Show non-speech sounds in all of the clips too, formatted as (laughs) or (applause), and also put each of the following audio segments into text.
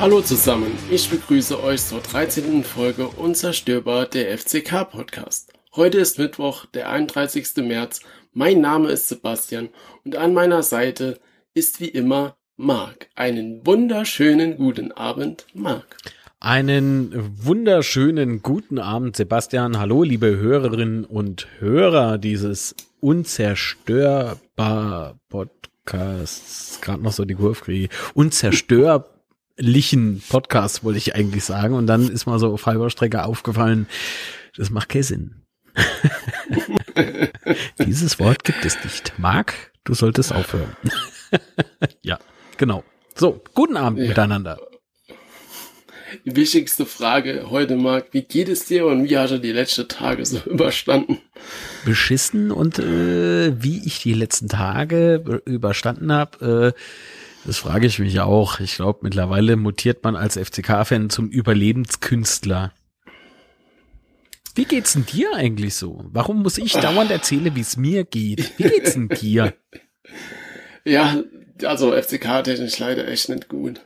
Hallo zusammen, ich begrüße euch zur 13. Folge Unzerstörbar der FCK Podcast. Heute ist Mittwoch, der 31. März. Mein Name ist Sebastian und an meiner Seite ist wie immer Marc. Einen wunderschönen guten Abend, Marc. Einen wunderschönen guten Abend, Sebastian. Hallo, liebe Hörerinnen und Hörer dieses unzerstörbar Podcasts. Gerade noch so die Kurve kriege. Unzerstörlichen Podcast wollte ich eigentlich sagen. Und dann ist mal so auf halber Strecke aufgefallen, das macht keinen Sinn. (laughs) Dieses Wort gibt es nicht. Marc, du solltest aufhören. (laughs) ja, genau. So, guten Abend ja. miteinander. Die wichtigste Frage heute, Marc, wie geht es dir und wie hast du die letzten Tage so überstanden? Beschissen und äh, wie ich die letzten Tage überstanden habe, äh, das frage ich mich auch. Ich glaube, mittlerweile mutiert man als FCK-Fan zum Überlebenskünstler. Wie geht's denn dir eigentlich so? Warum muss ich dauernd erzählen, wie es mir geht? Wie geht's denn dir? Ja, also FCK-technisch leider echt nicht gut.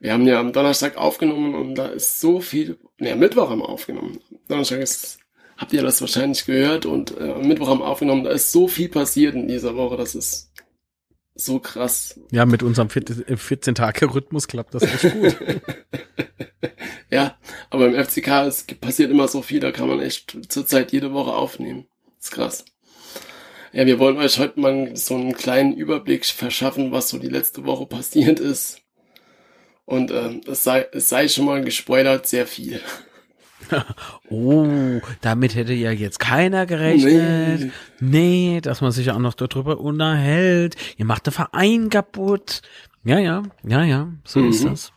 Wir haben ja am Donnerstag aufgenommen und da ist so viel, ne, Mittwoch haben wir aufgenommen. Donnerstag ist, habt ihr das wahrscheinlich gehört und äh, Mittwoch haben wir aufgenommen, da ist so viel passiert in dieser Woche, das ist so krass. Ja, mit unserem 14-Tage-Rhythmus klappt das echt gut. (laughs) ja, aber im FCK es passiert immer so viel, da kann man echt zurzeit jede Woche aufnehmen. Das ist krass. Ja, wir wollen euch heute mal so einen kleinen Überblick verschaffen, was so die letzte Woche passiert ist. Und äh, es, sei, es sei schon mal gespoilert, sehr viel. (laughs) oh, damit hätte ja jetzt keiner gerechnet. Nee. nee, dass man sich auch noch darüber unterhält. Ihr macht den Verein kaputt. Ja, ja, ja, ja, so mhm. ist das.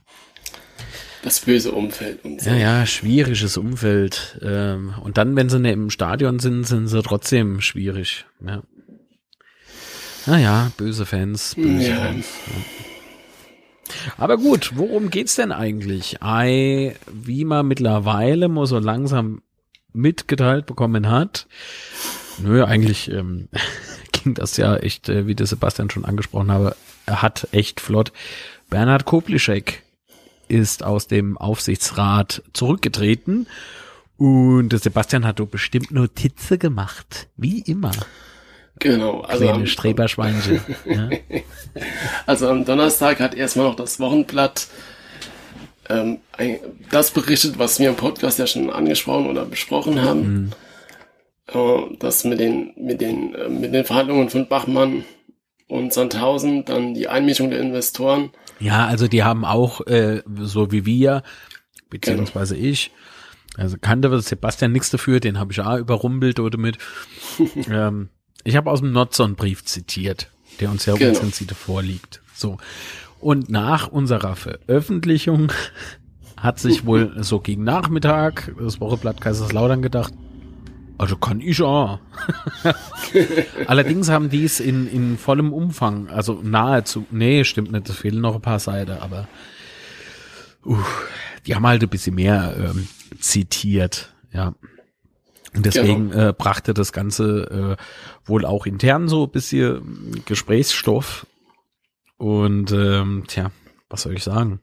Das böse Umfeld und so. Ja, ja, schwieriges Umfeld. Ähm, und dann, wenn sie nicht im Stadion sind, sind sie trotzdem schwierig. Ja. Naja, böse Fans, böse ja. Fans. Ja. Aber gut, worum geht's denn eigentlich? Ei, wie man mittlerweile mal so langsam mitgeteilt bekommen hat. Nö, eigentlich ähm, (laughs) ging das ja echt, äh, wie der Sebastian schon angesprochen habe, er hat echt flott. Bernhard Koplischek ist aus dem Aufsichtsrat zurückgetreten und der Sebastian hat doch bestimmt Notizen gemacht, wie immer. Genau. Also Kleine Streberschweinchen. ja. (laughs) Also am Donnerstag hat erstmal noch das Wochenblatt ähm, das berichtet, was wir im Podcast ja schon angesprochen oder besprochen haben. Mhm. Äh, das mit den, mit den, äh, mit den Verhandlungen von Bachmann und Sandhausen, dann die Einmischung der Investoren. Ja, also die haben auch, äh, so wie wir, beziehungsweise genau. ich, also kannte Sebastian nichts dafür, den habe ich auch überrumpelt oder mit. (laughs) ähm, ich habe aus dem Notson-Brief zitiert, der uns ja genau. unzensiert vorliegt. So. Und nach unserer Veröffentlichung hat sich wohl (laughs) so gegen Nachmittag das Wocheblatt Kaiserslautern gedacht, also kann ich auch. (laughs) Allerdings haben die es in, in vollem Umfang, also nahezu, nee, stimmt nicht, es fehlen noch ein paar Seiten, aber uh, die haben halt ein bisschen mehr ähm, zitiert, ja. Und deswegen genau. äh, brachte das Ganze äh, wohl auch intern so ein bisschen Gesprächsstoff. Und ähm, tja, was soll ich sagen?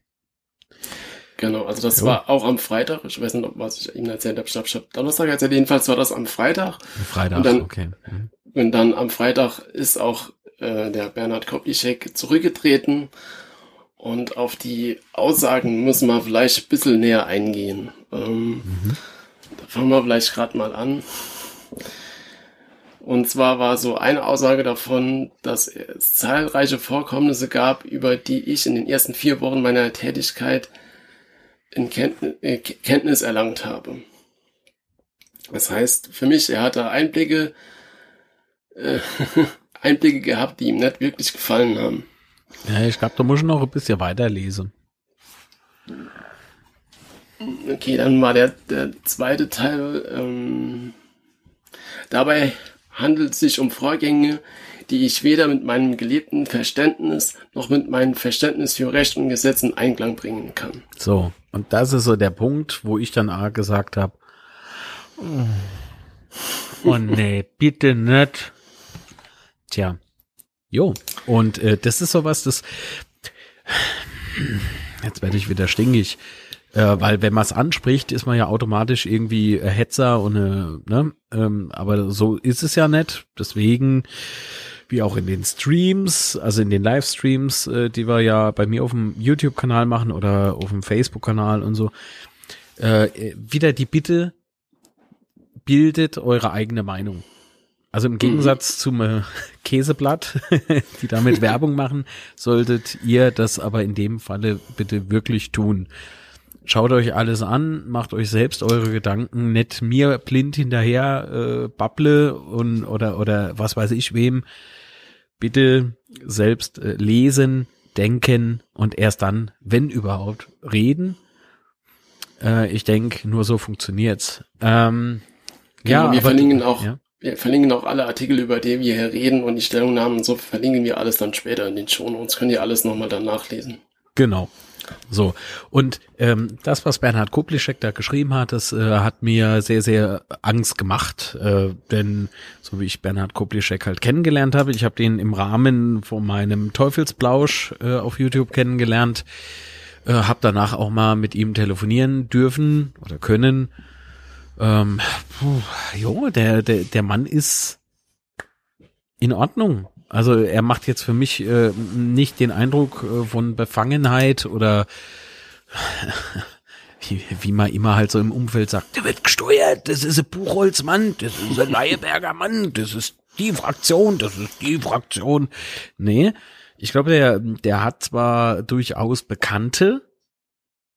Genau, also das jo. war auch am Freitag. Ich weiß nicht, was ich Ihnen erzählt habe. Ich glaube, ich habe Donnerstag erzählt. Jedenfalls war das am Freitag. Freitag, und dann, okay. Mhm. Und dann am Freitag ist auch äh, der Bernhard Koplischek zurückgetreten. Und auf die Aussagen müssen wir vielleicht ein bisschen näher eingehen. Ähm, mhm. Da fangen wir vielleicht gerade mal an. Und zwar war so eine Aussage davon, dass es zahlreiche Vorkommnisse gab, über die ich in den ersten vier Wochen meiner Tätigkeit in Kenntnis, äh, Kenntnis erlangt habe. Das heißt, für mich, er hatte Einblicke, äh, (laughs) Einblicke gehabt, die ihm nicht wirklich gefallen haben. Ja, ich glaube, da muss ich noch ein bisschen weiterlesen. Okay, dann war der, der zweite Teil. Ähm, dabei handelt es sich um Vorgänge, die ich weder mit meinem gelebten Verständnis noch mit meinem Verständnis für Recht und Gesetz in Einklang bringen kann. So, und das ist so der Punkt, wo ich dann auch gesagt habe, oh nee, bitte nicht. Tja, jo, und äh, das ist sowas, das jetzt werde ich wieder stinkig. Äh, weil wenn man es anspricht, ist man ja automatisch irgendwie Hetzer und äh, ne, ähm, aber so ist es ja nicht. Deswegen, wie auch in den Streams, also in den Livestreams, äh, die wir ja bei mir auf dem YouTube-Kanal machen oder auf dem Facebook-Kanal und so, äh, wieder die Bitte, bildet eure eigene Meinung. Also im Gegensatz mhm. zum äh, Käseblatt, (laughs) die damit (laughs) Werbung machen, solltet ihr das aber in dem Falle bitte wirklich tun. Schaut euch alles an, macht euch selbst eure Gedanken, nicht mir blind hinterher äh, babble und oder oder was weiß ich wem. Bitte selbst äh, lesen, denken und erst dann, wenn überhaupt, reden. Äh, ich denke, nur so funktioniert's. Ähm, genau, ja, wir aber, verlinken auch, ja? wir verlinken auch alle Artikel, über die wir hier reden und die Stellungnahmen und so verlinken wir alles dann später in den Show Notes. Könnt ihr alles nochmal dann nachlesen. Genau. So, und ähm, das, was Bernhard Kuplischek da geschrieben hat, das äh, hat mir sehr, sehr Angst gemacht, äh, denn so wie ich Bernhard Kuplischek halt kennengelernt habe, ich habe den im Rahmen von meinem Teufelsblausch äh, auf YouTube kennengelernt, äh, habe danach auch mal mit ihm telefonieren dürfen oder können. Ähm, puh, jo, der, der, der Mann ist in Ordnung. Also er macht jetzt für mich äh, nicht den Eindruck äh, von Befangenheit oder (laughs) wie, wie man immer halt so im Umfeld sagt, der wird gesteuert, das ist ein Buchholzmann, das ist ein Leieberger Mann, das ist die Fraktion, das ist die Fraktion. Nee, ich glaube, der, der hat zwar durchaus Bekannte,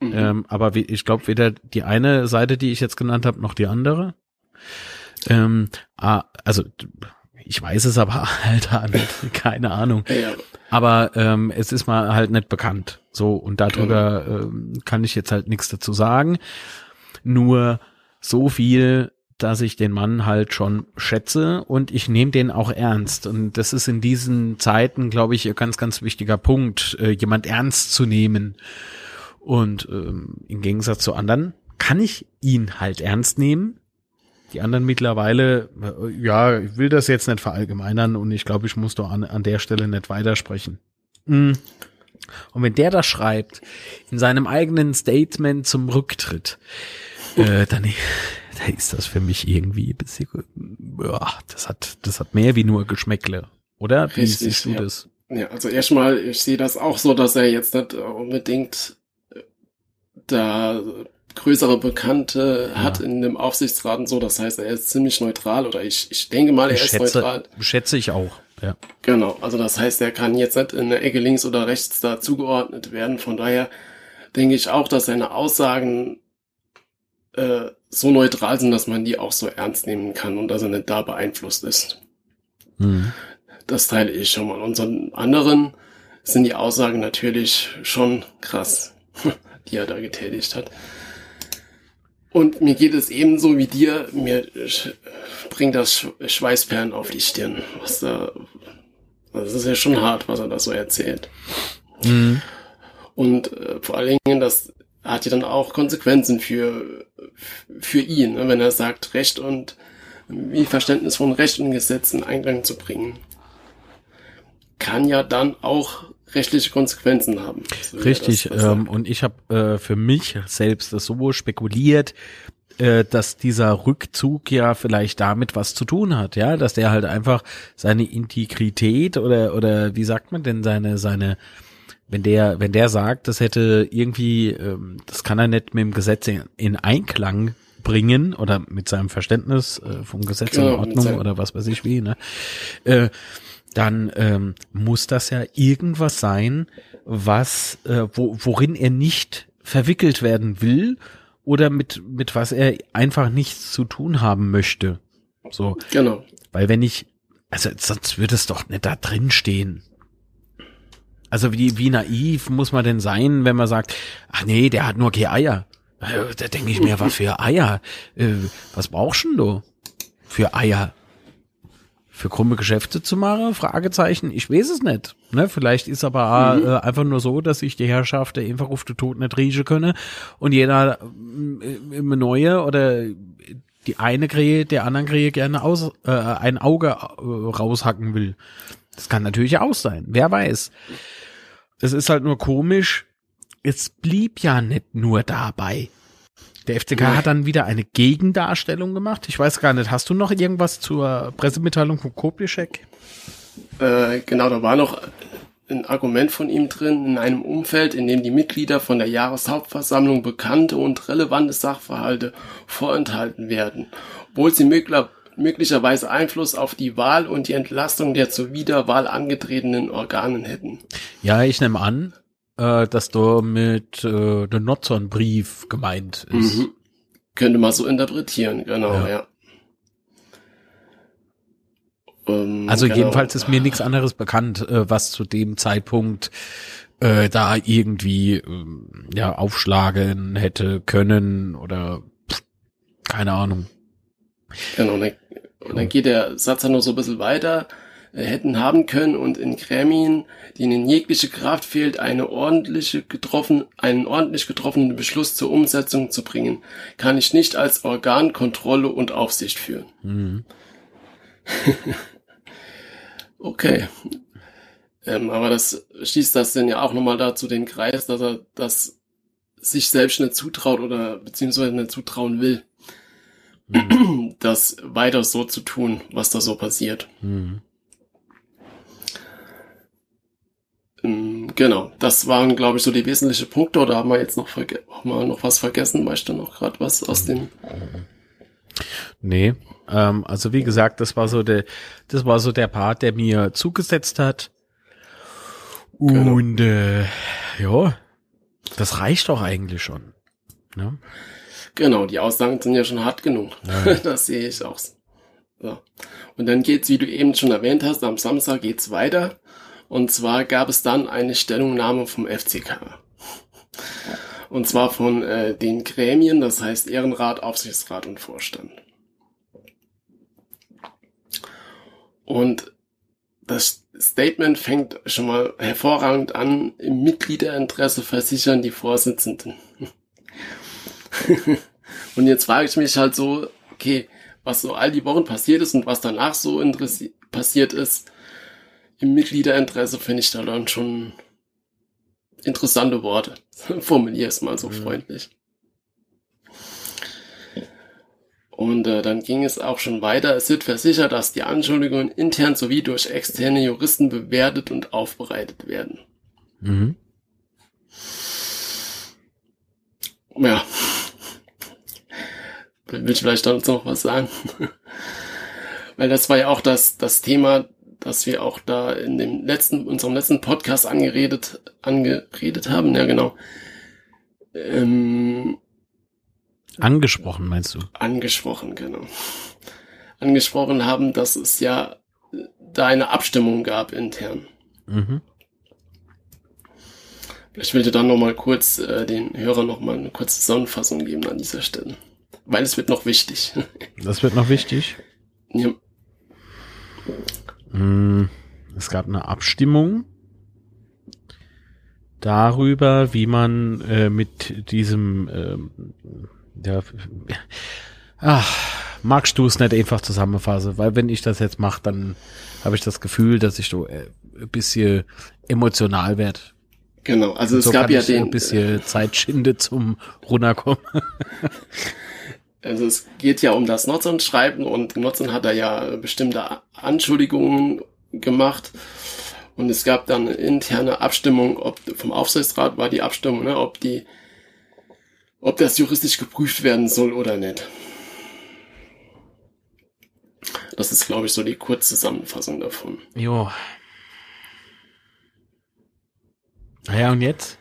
mhm. ähm, aber ich glaube weder die eine Seite, die ich jetzt genannt habe, noch die andere. Ähm, ah, also ich weiß es aber (laughs) halt nicht, keine Ahnung. Ja. Aber ähm, es ist mal halt nicht bekannt. So, und darüber genau. ähm, kann ich jetzt halt nichts dazu sagen. Nur so viel, dass ich den Mann halt schon schätze und ich nehme den auch ernst. Und das ist in diesen Zeiten, glaube ich, ein ganz, ganz wichtiger Punkt, äh, jemand ernst zu nehmen. Und ähm, im Gegensatz zu anderen kann ich ihn halt ernst nehmen, die anderen mittlerweile, ja, ich will das jetzt nicht verallgemeinern und ich glaube, ich muss doch an, an der Stelle nicht weitersprechen. Mhm. Und wenn der das schreibt, in seinem eigenen Statement zum Rücktritt, äh, dann, (laughs) dann ist das für mich irgendwie ein bisschen, ja, das hat, das hat mehr wie nur Geschmäckle, oder? Wie Richtig, siehst du ja. das? Ja, also erstmal, ich sehe das auch so, dass er jetzt nicht unbedingt äh, da größere Bekannte ja. hat in dem Aufsichtsrat und so. Das heißt, er ist ziemlich neutral oder ich, ich denke mal, er ich ist schätze, neutral. Schätze ich auch, ja. Genau, also das heißt, er kann jetzt nicht in der Ecke links oder rechts da zugeordnet werden. Von daher denke ich auch, dass seine Aussagen äh, so neutral sind, dass man die auch so ernst nehmen kann und dass er nicht da beeinflusst ist. Mhm. Das teile ich schon mal. Und so anderen sind die Aussagen natürlich schon krass, (laughs) die er da getätigt hat. Und mir geht es ebenso wie dir, mir bringt das Schweißperlen auf die Stirn. Was da, das ist ja schon hart, was er da so erzählt. Mhm. Und äh, vor allen Dingen, das hat ja dann auch Konsequenzen für, für ihn, ne, wenn er sagt, Recht und wie Verständnis von Recht und Gesetz in Einklang zu bringen. Kann ja dann auch rechtliche Konsequenzen haben. So Richtig, ähm, und ich habe äh, für mich selbst das so spekuliert, äh, dass dieser Rückzug ja vielleicht damit was zu tun hat, ja, dass der halt einfach seine Integrität oder oder wie sagt man denn seine seine wenn der wenn der sagt, das hätte irgendwie ähm, das kann er nicht mit dem Gesetz in, in Einklang bringen oder mit seinem Verständnis äh, vom Gesetz genau, in Ordnung oder was weiß ich wie, ne? Äh, dann ähm, muss das ja irgendwas sein, was, äh, wo, worin er nicht verwickelt werden will oder mit, mit was er einfach nichts zu tun haben möchte. So. Genau. Weil wenn ich, also sonst würde es doch nicht da drin stehen. Also wie, wie naiv muss man denn sein, wenn man sagt, ach nee, der hat nur keine Eier. Äh, da denke ich mir, was für Eier? Äh, was brauchst du denn für Eier? Für krumme Geschäfte zu machen? Fragezeichen. Ich weiß es nicht. Ne? Vielleicht ist aber mhm. äh, einfach nur so, dass sich die Herrschaft einfach auf den Tod nicht riechen könne und jeder äh, im Neue oder die eine Krähe der anderen Krähe gerne aus, äh, ein Auge äh, raushacken will. Das kann natürlich auch sein. Wer weiß. Es ist halt nur komisch, es blieb ja nicht nur dabei. Der FCK ja. hat dann wieder eine Gegendarstellung gemacht. Ich weiß gar nicht, hast du noch irgendwas zur Pressemitteilung von Kopischek? Äh, genau, da war noch ein Argument von ihm drin, in einem Umfeld, in dem die Mitglieder von der Jahreshauptversammlung bekannte und relevante Sachverhalte vorenthalten werden, obwohl sie möglicherweise Einfluss auf die Wahl und die Entlastung der zur Wiederwahl angetretenen Organen hätten. Ja, ich nehme an, äh, dass da mit äh, der Notzon-Brief gemeint ist. Mhm. Könnte man so interpretieren, genau, ja. ja. Ähm, also genau. jedenfalls ist mir nichts anderes bekannt, äh, was zu dem Zeitpunkt äh, da irgendwie äh, ja aufschlagen hätte können oder pff, keine Ahnung. Genau, und dann, und dann geht der Satz ja noch so ein bisschen weiter hätten haben können und in Gremien, denen jegliche Kraft fehlt, eine ordentliche getroffen, einen ordentlich getroffenen Beschluss zur Umsetzung zu bringen, kann ich nicht als Organ Kontrolle und Aufsicht führen. Mhm. (laughs) okay. Ähm, aber das schließt das denn ja auch nochmal dazu den Kreis, dass er das sich selbst nicht zutraut oder beziehungsweise nicht zutrauen will, mhm. (clears throat) das weiter so zu tun, was da so passiert. Mhm. Genau, das waren, glaube ich, so die wesentlichen Punkte. Oder haben wir jetzt noch, wir noch was vergessen? Weißt du noch gerade was aus dem? Nee, ähm, also wie gesagt, das war so der, das war so der Part, der mir zugesetzt hat. Genau. Und äh, ja, das reicht doch eigentlich schon. Ne? Genau, die Aussagen sind ja schon hart genug. Ja. (laughs) Das sehe ich auch. So. Und dann geht's, wie du eben schon erwähnt hast, am Samstag geht's weiter und zwar gab es dann eine Stellungnahme vom FCK. Und zwar von äh, den Gremien, das heißt Ehrenrat, Aufsichtsrat und Vorstand. Und das Statement fängt schon mal hervorragend an, im Mitgliederinteresse versichern die Vorsitzenden. (laughs) und jetzt frage ich mich halt so, okay, was so all die Wochen passiert ist und was danach so passiert ist, im Mitgliederinteresse finde ich da dann schon interessante Worte. (laughs) Formuliere es mal so mhm. freundlich. Und äh, dann ging es auch schon weiter. Es wird versichert, dass die Anschuldigungen intern sowie durch externe Juristen bewertet und aufbereitet werden. Mhm. Ja. Will ich vielleicht dazu noch was sagen? (laughs) Weil das war ja auch das, das Thema dass wir auch da in dem letzten, unserem letzten Podcast angeredet, angeredet haben, ja genau. Ähm, angesprochen, meinst du? Angesprochen, genau. Angesprochen haben, dass es ja da eine Abstimmung gab intern. Mhm. Vielleicht will ich dann noch mal kurz äh, den Hörern noch mal eine kurze Zusammenfassung geben an dieser Stelle. Weil es wird noch wichtig. Das wird noch wichtig? Ja. Hm, es gab eine Abstimmung darüber, wie man äh, mit diesem, äh, ja, ach, magst du es nicht einfach zusammenfassen, weil wenn ich das jetzt mache, dann habe ich das Gefühl, dass ich so äh, ein bisschen emotional werde. Genau, also es so gab ja den ein bisschen Zeit schinde zum runterkommen. (laughs) Also es geht ja um das Nutzern-Schreiben und Nutzern hat da ja bestimmte Anschuldigungen gemacht. Und es gab dann interne Abstimmung, ob vom Aufsichtsrat war die Abstimmung, ne, ob die, ob das juristisch geprüft werden soll oder nicht. Das ist, glaube ich, so die Kurzzusammenfassung davon. Jo. Naja, und jetzt?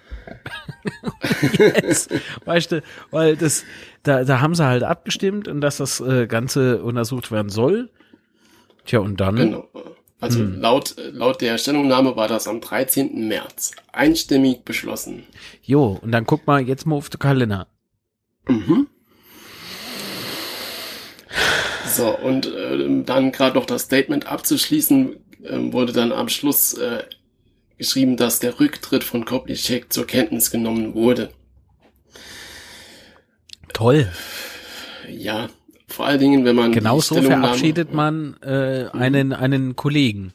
(laughs) yes. Weißt du, weil das, da, da haben sie halt abgestimmt und dass das äh, Ganze untersucht werden soll. Tja, und dann. Genau. Also hm. laut, laut der Stellungnahme war das am 13. März. Einstimmig beschlossen. Jo, und dann guck mal jetzt mal auf den Kalender. Mhm. So, und äh, dann gerade noch das Statement abzuschließen, äh, wurde dann am Schluss äh, geschrieben, dass der Rücktritt von Koplicek zur Kenntnis genommen wurde. Toll. Ja, vor allen Dingen, wenn man genau so verabschiedet man äh, einen einen Kollegen.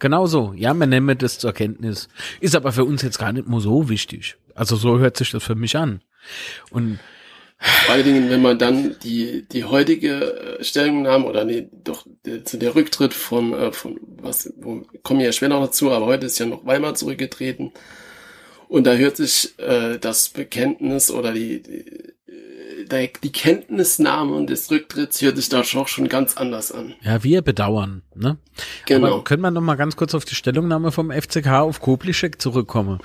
Genau so. Ja, man nehme das zur Kenntnis. Ist aber für uns jetzt gar nicht mehr so wichtig. Also so hört sich das für mich an. Und vor allen Dingen, wenn man dann die, die heutige äh, Stellungnahme oder nee, doch der, der Rücktritt von, äh, von was, wo, kommen ja schwer noch dazu, aber heute ist ja noch Weimar zurückgetreten. Und da hört sich äh, das Bekenntnis oder die, die die Kenntnisnahme und des Rücktritts hört sich da auch schon ganz anders an. Ja, wir bedauern, ne? Genau. Aber können wir noch mal ganz kurz auf die Stellungnahme vom FCK auf Koplischek zurückkommen?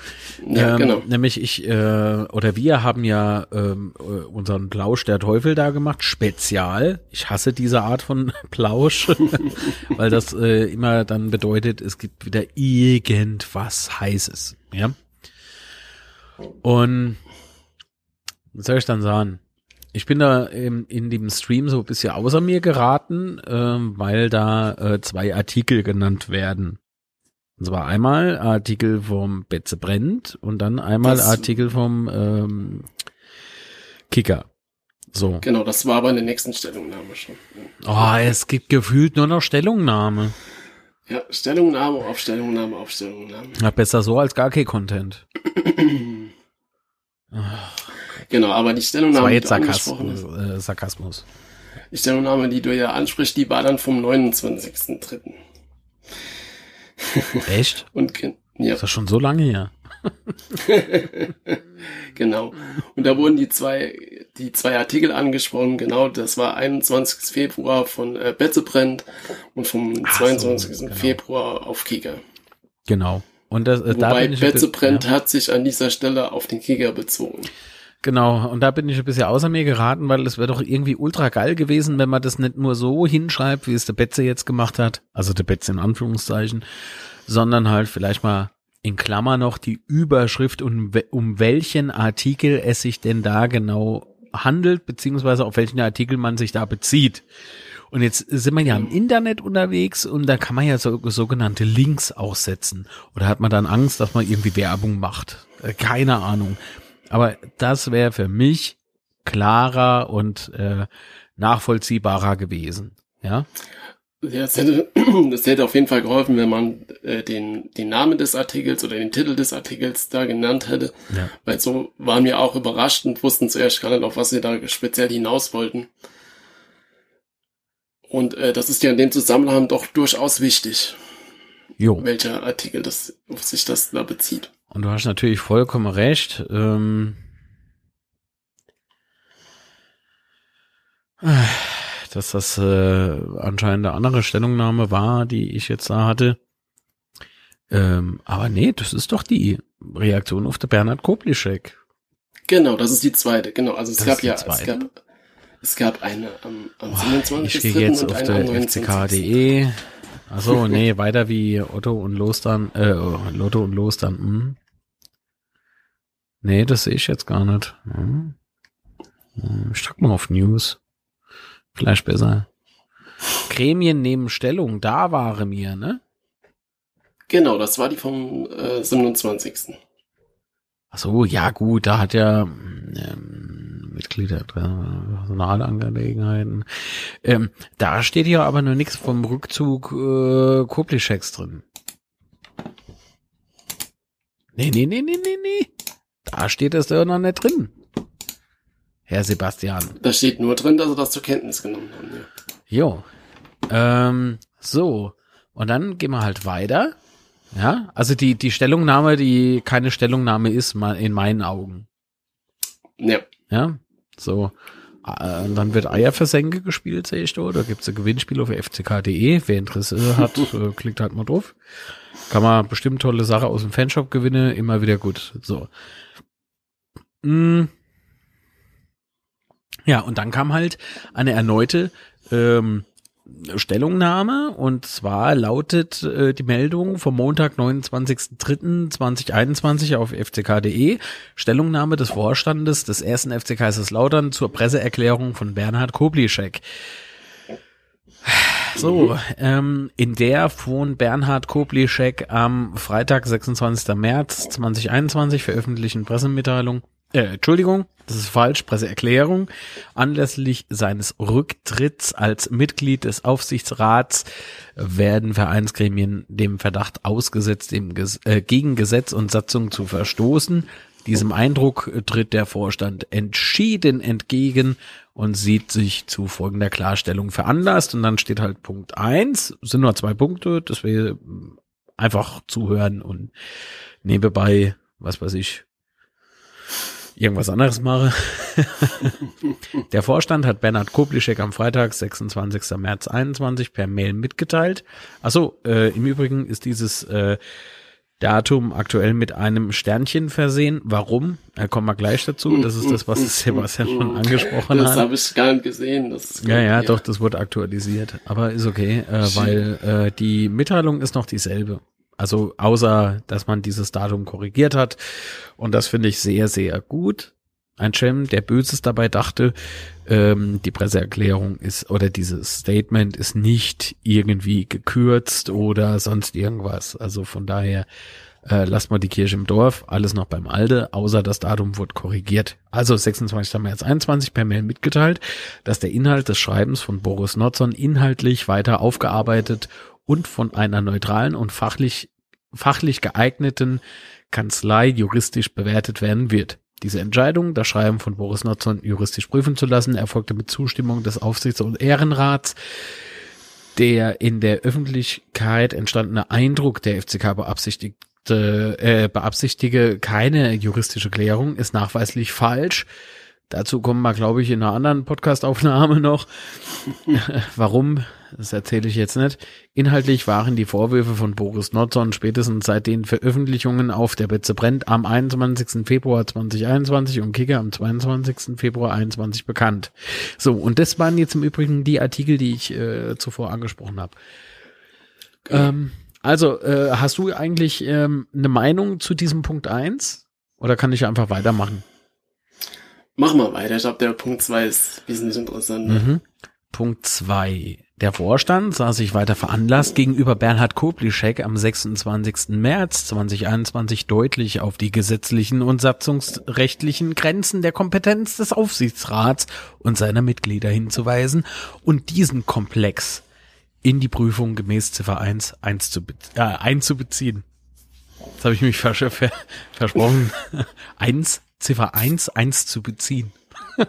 Ja, ähm, genau. Nämlich ich äh, oder wir haben ja ähm, äh, unseren Plausch der Teufel da gemacht, spezial. Ich hasse diese Art von (laughs) Plausch, (laughs) weil das äh, immer dann bedeutet, es gibt wieder irgendwas Heißes, ja? Und was soll ich dann sagen? Ich bin da in, in dem Stream so ein bisschen außer mir geraten, äh, weil da äh, zwei Artikel genannt werden. Und zwar einmal Artikel vom Betze brennt und dann einmal das, Artikel vom ähm, Kicker. So. Genau, das war aber in der nächsten Stellungnahme schon. Oh, es gibt gefühlt nur noch Stellungnahme. Ja, Stellungnahme auf Stellungnahme auf Stellungnahme. Ja, besser so als gar kein Content. (clears throat) Genau, aber die Stellungnahme, die du Sarkasmus, äh, Sarkasmus. Die Stellungnahme, die du ja ansprichst, die war dann vom 29.3. (laughs) Echt? Und ja. Ist das schon so lange her? (laughs) genau. Und da wurden die zwei, die zwei Artikel angesprochen. Genau, das war 21. Februar von äh, Betzebrennt und vom Ach 22. So, genau. Februar auf Kicker. Genau. Und das, äh, Wobei da Betzebrennt ja. hat sich an dieser Stelle auf den Kicker bezogen. Genau, und da bin ich ein bisschen außer mir geraten, weil es wäre doch irgendwie ultra geil gewesen, wenn man das nicht nur so hinschreibt, wie es der Betze jetzt gemacht hat, also der Betze in Anführungszeichen, sondern halt vielleicht mal in Klammer noch die Überschrift und um welchen Artikel es sich denn da genau handelt, beziehungsweise auf welchen Artikel man sich da bezieht. Und jetzt sind wir ja im Internet unterwegs und da kann man ja so, sogenannte Links auch setzen. Oder hat man dann Angst, dass man irgendwie Werbung macht? Äh, keine Ahnung. Aber das wäre für mich klarer und äh, nachvollziehbarer gewesen. Ja. Ja, das hätte, (clears throat) das hätte auf jeden Fall geholfen, wenn man äh, den, den Namen des Artikels oder den Titel des Artikels da genannt hätte. Ja. Weil so waren wir auch überrascht und wussten zuerst gar nicht, auf was sie da speziell hinaus wollten. Und äh, das ist ja in dem Zusammenhang doch durchaus wichtig, jo. welcher Artikel das, auf sich das da bezieht. Und du hast natürlich vollkommen recht. Ähm, dass das äh, anscheinend eine andere Stellungnahme war, die ich jetzt da hatte. Ähm, aber nee, das ist doch die Reaktion auf der Bernhard Koplischek. Genau, das ist die zweite. Genau, also es das gab ja, es gab, es gab eine am, am oh, 27. Ich stehe jetzt auf der fck.de. (laughs) Achso, nee, weiter wie Otto und Los dann, äh, Lotto und Los dann, hm. Nee, das sehe ich jetzt gar nicht. Hm. Ich drück mal auf News. Vielleicht besser. Gremien nehmen Stellung, da waren mir, ne? Genau, das war die vom äh, 27. Ach so, ja gut, da hat ja ähm, Mitglieder Personalangelegenheiten. Ähm, da steht ja aber nur nichts vom Rückzug äh, Koplischeks drin. Nee, nee, nee, nee, nee, nee. Da steht es doch noch nicht drin. Herr Sebastian. Da steht nur drin, dass sie das zur Kenntnis genommen haben. Ja. Jo. Ähm, so. Und dann gehen wir halt weiter. Ja, also die, die Stellungnahme, die keine Stellungnahme ist, mal in meinen Augen. Ja. Ja, so. Äh, dann wird Eierversenke gespielt, sehe ich da. Da gibt's ein Gewinnspiel auf fck.de. Wer Interesse hat, (laughs) äh, klickt halt mal drauf. Kann man bestimmt tolle Sache aus dem Fanshop gewinnen, immer wieder gut. So. Mm. Ja, und dann kam halt eine erneute ähm, Stellungnahme und zwar lautet äh, die Meldung vom Montag, 29.03.2021 auf fck.de Stellungnahme des Vorstandes des ersten FC Kaiserslautern zur Presseerklärung von Bernhard Koblischek. So, ähm, in der von Bernhard Koblischek am Freitag, 26. März 2021 veröffentlichten Pressemitteilung äh, Entschuldigung, das ist falsch, Presseerklärung. Anlässlich seines Rücktritts als Mitglied des Aufsichtsrats werden Vereinsgremien dem Verdacht ausgesetzt, dem Ges äh, gegen Gesetz und Satzung zu verstoßen. Diesem Eindruck tritt der Vorstand entschieden entgegen und sieht sich zu folgender Klarstellung veranlasst. Und dann steht halt Punkt eins, sind nur zwei Punkte, dass wir einfach zuhören und nebenbei, was weiß ich, irgendwas anderes mache. (laughs) der Vorstand hat Bernhard Koblischek am Freitag, 26. März 21 per Mail mitgeteilt. Achso, äh, im Übrigen ist dieses äh, Datum aktuell mit einem Sternchen versehen. Warum? Da kommen wir gleich dazu. Das ist das, was (laughs) Sebastian schon angesprochen das hat. Das habe ich gar nicht gesehen. Das ja, ja, doch, das wurde aktualisiert. Aber ist okay, äh, weil äh, die Mitteilung ist noch dieselbe. Also außer, dass man dieses Datum korrigiert hat. Und das finde ich sehr, sehr gut. Ein Cem, der Böses dabei dachte, ähm, die Presseerklärung ist oder dieses Statement ist nicht irgendwie gekürzt oder sonst irgendwas. Also von daher äh, lasst mal die Kirche im Dorf, alles noch beim Alde, außer das Datum wurde korrigiert. Also 26. März 21 per Mail mitgeteilt, dass der Inhalt des Schreibens von Boris Notzon inhaltlich weiter aufgearbeitet und von einer neutralen und fachlich, fachlich geeigneten Kanzlei juristisch bewertet werden wird. Diese Entscheidung, das Schreiben von Boris Notzon juristisch prüfen zu lassen, erfolgte mit Zustimmung des Aufsichts- und Ehrenrats. Der in der Öffentlichkeit entstandene Eindruck, der FCK beabsichtigte, äh, beabsichtige keine juristische Klärung, ist nachweislich falsch. Dazu kommen wir, glaube ich, in einer anderen Podcastaufnahme noch. (laughs) Warum? Das erzähle ich jetzt nicht. Inhaltlich waren die Vorwürfe von Boris Nordson spätestens seit den Veröffentlichungen auf der Betze brennt am 21. Februar 2021 und Kicker am 22. Februar 2021 bekannt. So, und das waren jetzt im Übrigen die Artikel, die ich äh, zuvor angesprochen habe. Ja. Ähm, also, äh, hast du eigentlich ähm, eine Meinung zu diesem Punkt eins Oder kann ich einfach weitermachen? Mach mal weiter. Ich glaube, der Punkt zwei ist wesentlich interessanter. Mhm. Punkt zwei. Der Vorstand sah sich weiter veranlasst, gegenüber Bernhard Koblischek am 26. März 2021 deutlich auf die gesetzlichen und satzungsrechtlichen Grenzen der Kompetenz des Aufsichtsrats und seiner Mitglieder hinzuweisen und diesen Komplex in die Prüfung gemäß Ziffer 1 einzube äh, einzubeziehen. Jetzt habe ich mich vers ver versprochen. (laughs) 1, Ziffer 1, 1 zu beziehen. (laughs)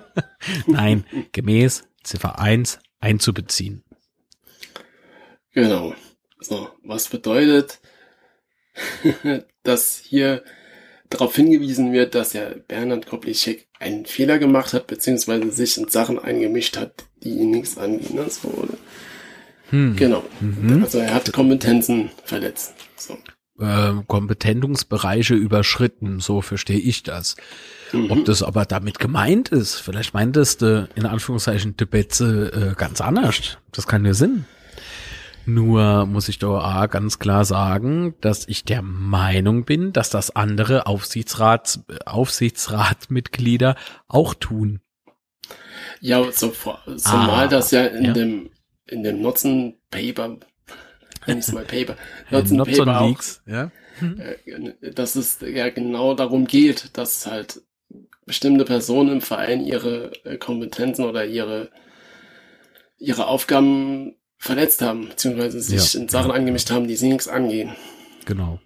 Nein, gemäß Ziffer 1 einzubeziehen. Genau. So, was bedeutet, (laughs) dass hier darauf hingewiesen wird, dass ja Bernhard Koplischek einen Fehler gemacht hat, beziehungsweise sich in Sachen eingemischt hat, die ihn nichts angehen. Ne? So, hm. Genau. Mhm. Also er hat Kompetenzen verletzt. So. Äh, Kompetenzbereiche überschritten, so verstehe ich das. Mhm. Ob das aber damit gemeint ist, vielleicht meint es de, in Anführungszeichen Betze äh, ganz anders. Das kann ja Sinn. Nur muss ich doch A, ganz klar sagen, dass ich der Meinung bin, dass das andere Aufsichtsrats, Aufsichtsratmitglieder auch tun. Ja, so, zumal ah, das ja in ja. dem, in dem Nutzen Paper, nenn ich mal Paper, (laughs) Nutzen Paper auch, Leaks, ja. Äh, dass es ja genau darum geht, dass halt bestimmte Personen im Verein ihre äh, Kompetenzen oder ihre, ihre Aufgaben verletzt haben, beziehungsweise sich ja. in Sachen angemischt haben, die sie nichts angehen. Genau.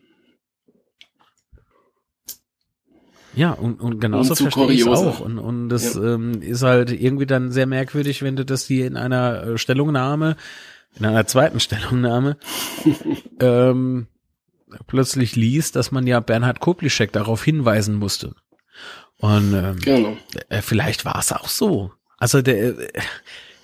Ja, und, und genauso und verstehe ich es auch. Und, und das ja. ähm, ist halt irgendwie dann sehr merkwürdig, wenn du das hier in einer äh, Stellungnahme, in einer zweiten (laughs) Stellungnahme, (laughs) ähm, plötzlich liest, dass man ja Bernhard Koplischek darauf hinweisen musste. Und ähm, genau. äh, vielleicht war es auch so. Also der, äh,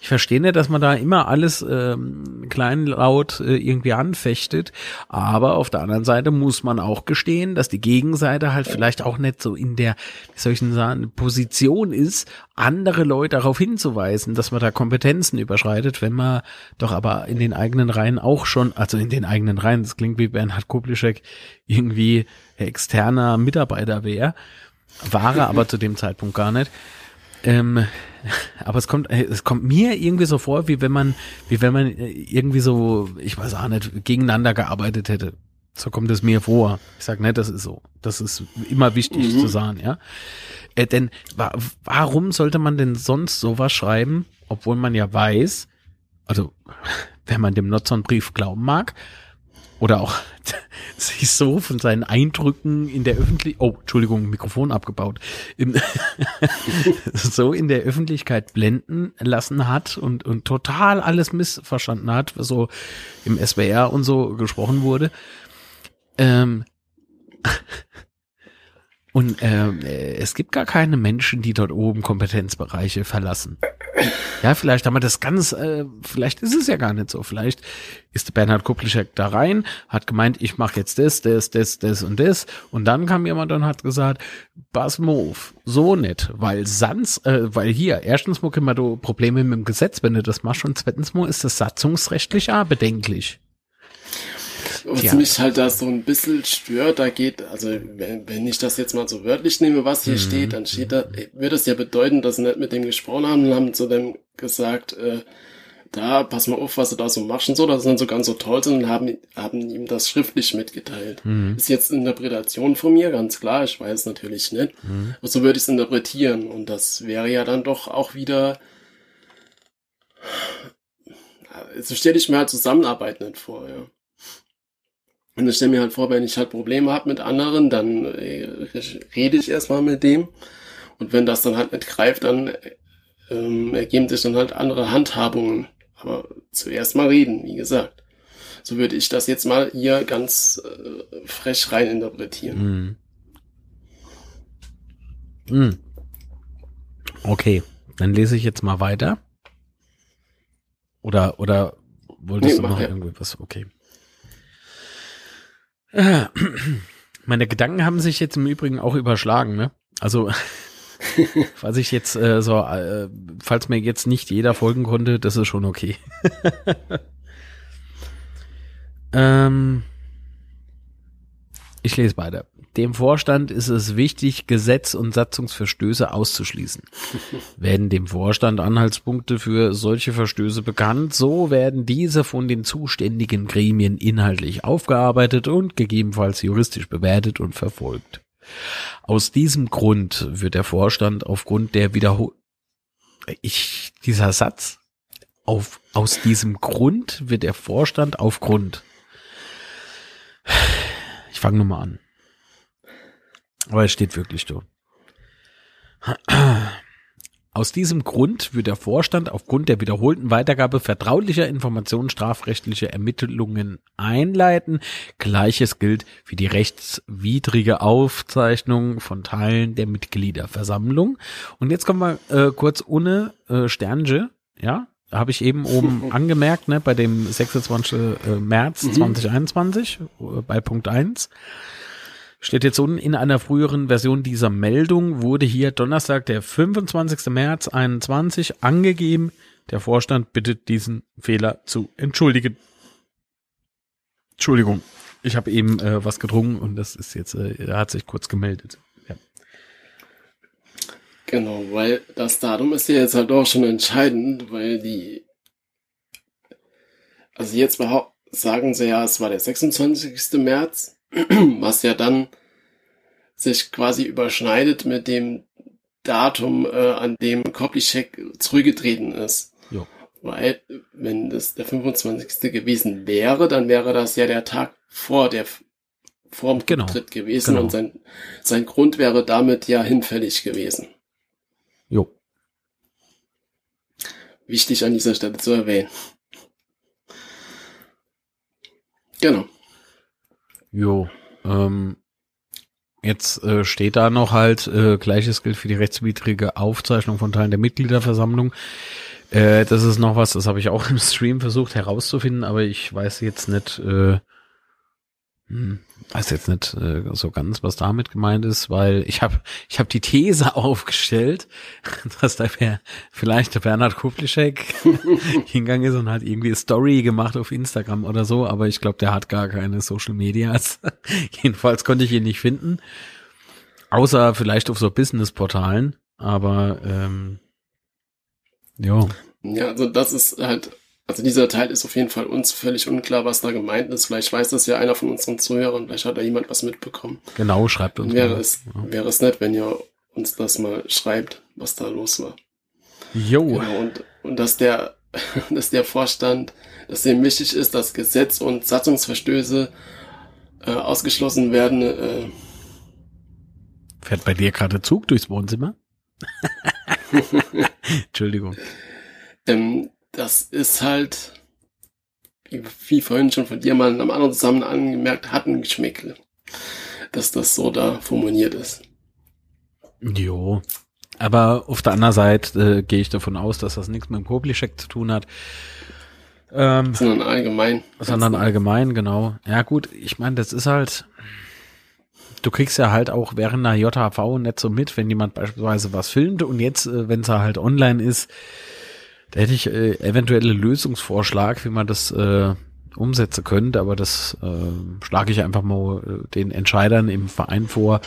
ich verstehe nicht, dass man da immer alles ähm, kleinlaut äh, irgendwie anfechtet, aber auf der anderen Seite muss man auch gestehen, dass die Gegenseite halt vielleicht auch nicht so in der, wie soll sagen, Position ist, andere Leute darauf hinzuweisen, dass man da Kompetenzen überschreitet, wenn man doch aber in den eigenen Reihen auch schon, also in den eigenen Reihen, das klingt wie Bernhard Kublischek, irgendwie externer Mitarbeiter wäre, war er aber zu dem Zeitpunkt gar nicht. Ähm, aber es kommt, äh, es kommt mir irgendwie so vor, wie wenn man, wie wenn man äh, irgendwie so, ich weiß auch nicht, gegeneinander gearbeitet hätte. So kommt es mir vor. Ich sag nicht, das ist so. Das ist immer wichtig mhm. zu sagen, ja. Äh, denn wa warum sollte man denn sonst sowas schreiben, obwohl man ja weiß, also (laughs) wenn man dem Nutzer-Brief glauben mag, oder auch (laughs) sich so von seinen Eindrücken in der Öffentlichkeit, oh, Entschuldigung, Mikrofon abgebaut, (laughs) so in der Öffentlichkeit blenden lassen hat und, und total alles missverstanden hat, was so im SWR und so gesprochen wurde. Ähm, (laughs) und ähm, äh, es gibt gar keine Menschen, die dort oben Kompetenzbereiche verlassen. Ja, vielleicht haben wir das ganz, äh, vielleicht ist es ja gar nicht so. Vielleicht ist Bernhard Kuplischek da rein, hat gemeint, ich mache jetzt das, das, das, das und das. Und dann kam jemand und hat gesagt, auf, so nicht, weil sonst, äh, weil hier, erstens mal können wir Probleme mit dem Gesetz, wenn du das machst, und zweitens mal ist das satzungsrechtlich auch bedenklich. Was ja. mich halt da so ein bisschen stört, da geht, also wenn, wenn ich das jetzt mal so wörtlich nehme, was hier mhm. steht, dann steht da, würde es ja bedeuten, dass sie nicht mit dem gesprochen haben und haben zu dem gesagt, äh, da, pass mal auf, was du da so machst und so, dass sie dann so ganz so toll sind und haben, haben ihm das schriftlich mitgeteilt. Mhm. Ist jetzt Interpretation von mir, ganz klar, ich weiß natürlich nicht. Mhm. Aber so würde ich es interpretieren und das wäre ja dann doch auch wieder, so stelle ich mir halt Zusammenarbeit nicht vor, ja. Und ich stelle mir halt vor, wenn ich halt Probleme habe mit anderen, dann äh, rede ich erstmal mit dem. Und wenn das dann halt nicht greift, dann ähm, ergeben sich dann halt andere Handhabungen. Aber zuerst mal reden, wie gesagt. So würde ich das jetzt mal hier ganz äh, frech rein interpretieren. Mm. Mm. Okay, dann lese ich jetzt mal weiter. Oder, oder wolltest nee, du noch ja. irgendwie was? Okay. (clears throat) Meine Gedanken haben sich jetzt im Übrigen auch überschlagen, ne? Also, (laughs) falls ich jetzt äh, so, äh, falls mir jetzt nicht jeder folgen konnte, das ist schon okay. (laughs) ähm, ich lese weiter. Dem Vorstand ist es wichtig, Gesetz- und Satzungsverstöße auszuschließen. (laughs) Werden dem Vorstand Anhaltspunkte für solche Verstöße bekannt, so werden diese von den zuständigen Gremien inhaltlich aufgearbeitet und gegebenenfalls juristisch bewertet und verfolgt. Aus diesem Grund wird der Vorstand aufgrund der Wiederhol ich dieser Satz auf aus diesem Grund wird der Vorstand aufgrund ich fange nochmal an. Aber es steht wirklich so. (clears throat) Aus diesem Grund wird der Vorstand aufgrund der wiederholten Weitergabe vertraulicher Informationen strafrechtliche Ermittlungen einleiten. Gleiches gilt für die rechtswidrige Aufzeichnung von Teilen der Mitgliederversammlung. Und jetzt kommen wir äh, kurz ohne äh, Sternge, ja, habe ich eben oben (laughs) angemerkt, ne, bei dem 26. Äh, März 2021, mhm. äh, bei Punkt 1. Steht jetzt unten in einer früheren Version dieser Meldung wurde hier Donnerstag, der 25. März 21 angegeben. Der Vorstand bittet diesen Fehler zu entschuldigen. Entschuldigung, ich habe eben äh, was getrunken und das ist jetzt, äh, er hat sich kurz gemeldet. Ja. Genau, weil das Datum ist ja jetzt halt auch schon entscheidend, weil die, also jetzt sagen sie ja, es war der 26. März (clears throat) was ja dann sich quasi überschneidet mit dem Datum, äh, an dem Koplischek zurückgetreten ist. Jo. Weil, wenn das der 25. gewesen wäre, dann wäre das ja der Tag vor der vor dem genau. Tritt gewesen genau. und sein, sein Grund wäre damit ja hinfällig gewesen. Jo. Wichtig an dieser Stelle zu erwähnen. Genau. Jo, ähm, jetzt äh, steht da noch halt, äh, gleiches gilt für die rechtswidrige Aufzeichnung von Teilen der Mitgliederversammlung. Äh, das ist noch was, das habe ich auch (laughs) im Stream versucht herauszufinden, aber ich weiß jetzt nicht, äh, hm, weiß jetzt nicht äh, so ganz, was damit gemeint ist, weil ich habe ich hab die These (laughs) aufgestellt, dass da vielleicht der Bernhard Kuplischek (laughs) hingegangen ist und hat irgendwie Story gemacht auf Instagram oder so, aber ich glaube, der hat gar keine Social Medias. (laughs) Jedenfalls konnte ich ihn nicht finden, außer vielleicht auf so Business-Portalen, aber ähm, ja. Ja, also das ist halt Also dieser Teil ist auf jeden Fall uns völlig unklar, was da gemeint ist. Vielleicht weiß das ja einer von unseren Zuhörern, vielleicht hat da jemand was mitbekommen. Genau, schreibt uns. Wäre mal. es, wäre es nett, wenn ihr uns das mal schreibt, was da los war. Jo. Genau, und, und dass der, (laughs) dass der Vorstand, dass dem wichtig ist, dass Gesetz und Satzungsverstöße äh, ausgeschlossen werden. Äh, Fährt bei dir gerade Zug durchs Wohnzimmer? (laughs) (laughs) Entschuldigung. Ähm, das ist halt, wie, vorhin schon von dir mal in einem anderen zusammen angemerkt, hat ein Geschmäckle. Dass das so da formuliert ist. Jo. Aber auf der anderen Seite äh, gehe ich davon aus, dass das nichts mit dem Publicheck zu tun hat. Ähm, sondern allgemein. Sondern allgemein, genau. Ja gut, ich meine, das ist halt, du kriegst ja halt auch während einer JHV nicht so mit, wenn jemand beispielsweise was filmt und jetzt, äh, wenn es halt online ist, da hätte ich äh, eventuelle Lösungsvorschlag, wie man das äh, umsetzen könnte, aber das äh, schlage ich einfach mal äh, den Entscheidern im Verein vor,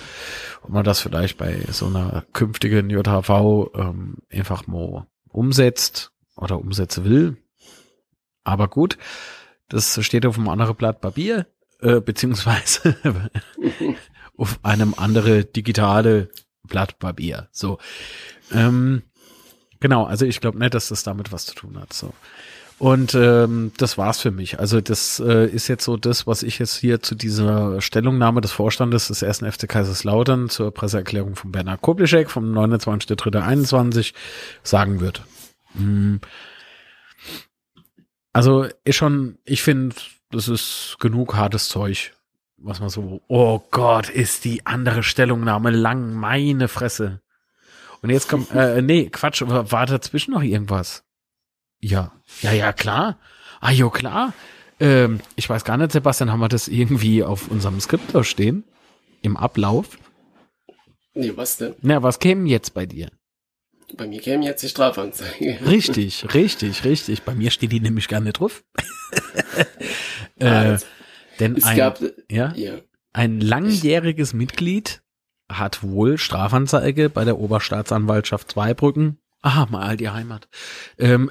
ob man das vielleicht bei so einer künftigen JHV ähm, einfach mal umsetzt oder umsetzen will. Aber gut, das steht auf einem anderen Blatt Papier, äh, (laughs) beziehungsweise auf einem andere digitale Blatt Papier. So. Ähm, genau, also ich glaube nicht, dass das damit was zu tun hat. So. Und ähm, das war's für mich. Also das äh, ist jetzt so das, was ich jetzt hier zu dieser Stellungnahme des Vorstandes des ersten FC Kaiserslautern zur Presseerklärung von Bernhard Koblischek vom 29.3.21 sagen würde. Hm. Also ist schon, ich finde, das ist genug hartes Zeug, was man so, oh Gott, ist die andere Stellungnahme lang, meine Fresse. Und jetzt kommt, äh, nee, Quatsch, war dazwischen noch irgendwas? Ja, ja, ja, klar. Ah, jo, klar. Ähm, ich weiß gar nicht, Sebastian, haben wir das irgendwie auf unserem Skript da stehen? Im Ablauf? Nee, was denn? Na, was käme jetzt bei dir? Bei mir käme jetzt die Strafanzeige. (laughs) Richtig, richtig, richtig. Bei mir steht die nämlich gar nicht drauf. (laughs) äh, also, denn es ein, gab, ja, ja, ein langjähriges Mitglied hat wohl Strafanzeige bei der Oberstaatsanwaltschaft Zweibrücken Aha, mal die Heimat. Ähm,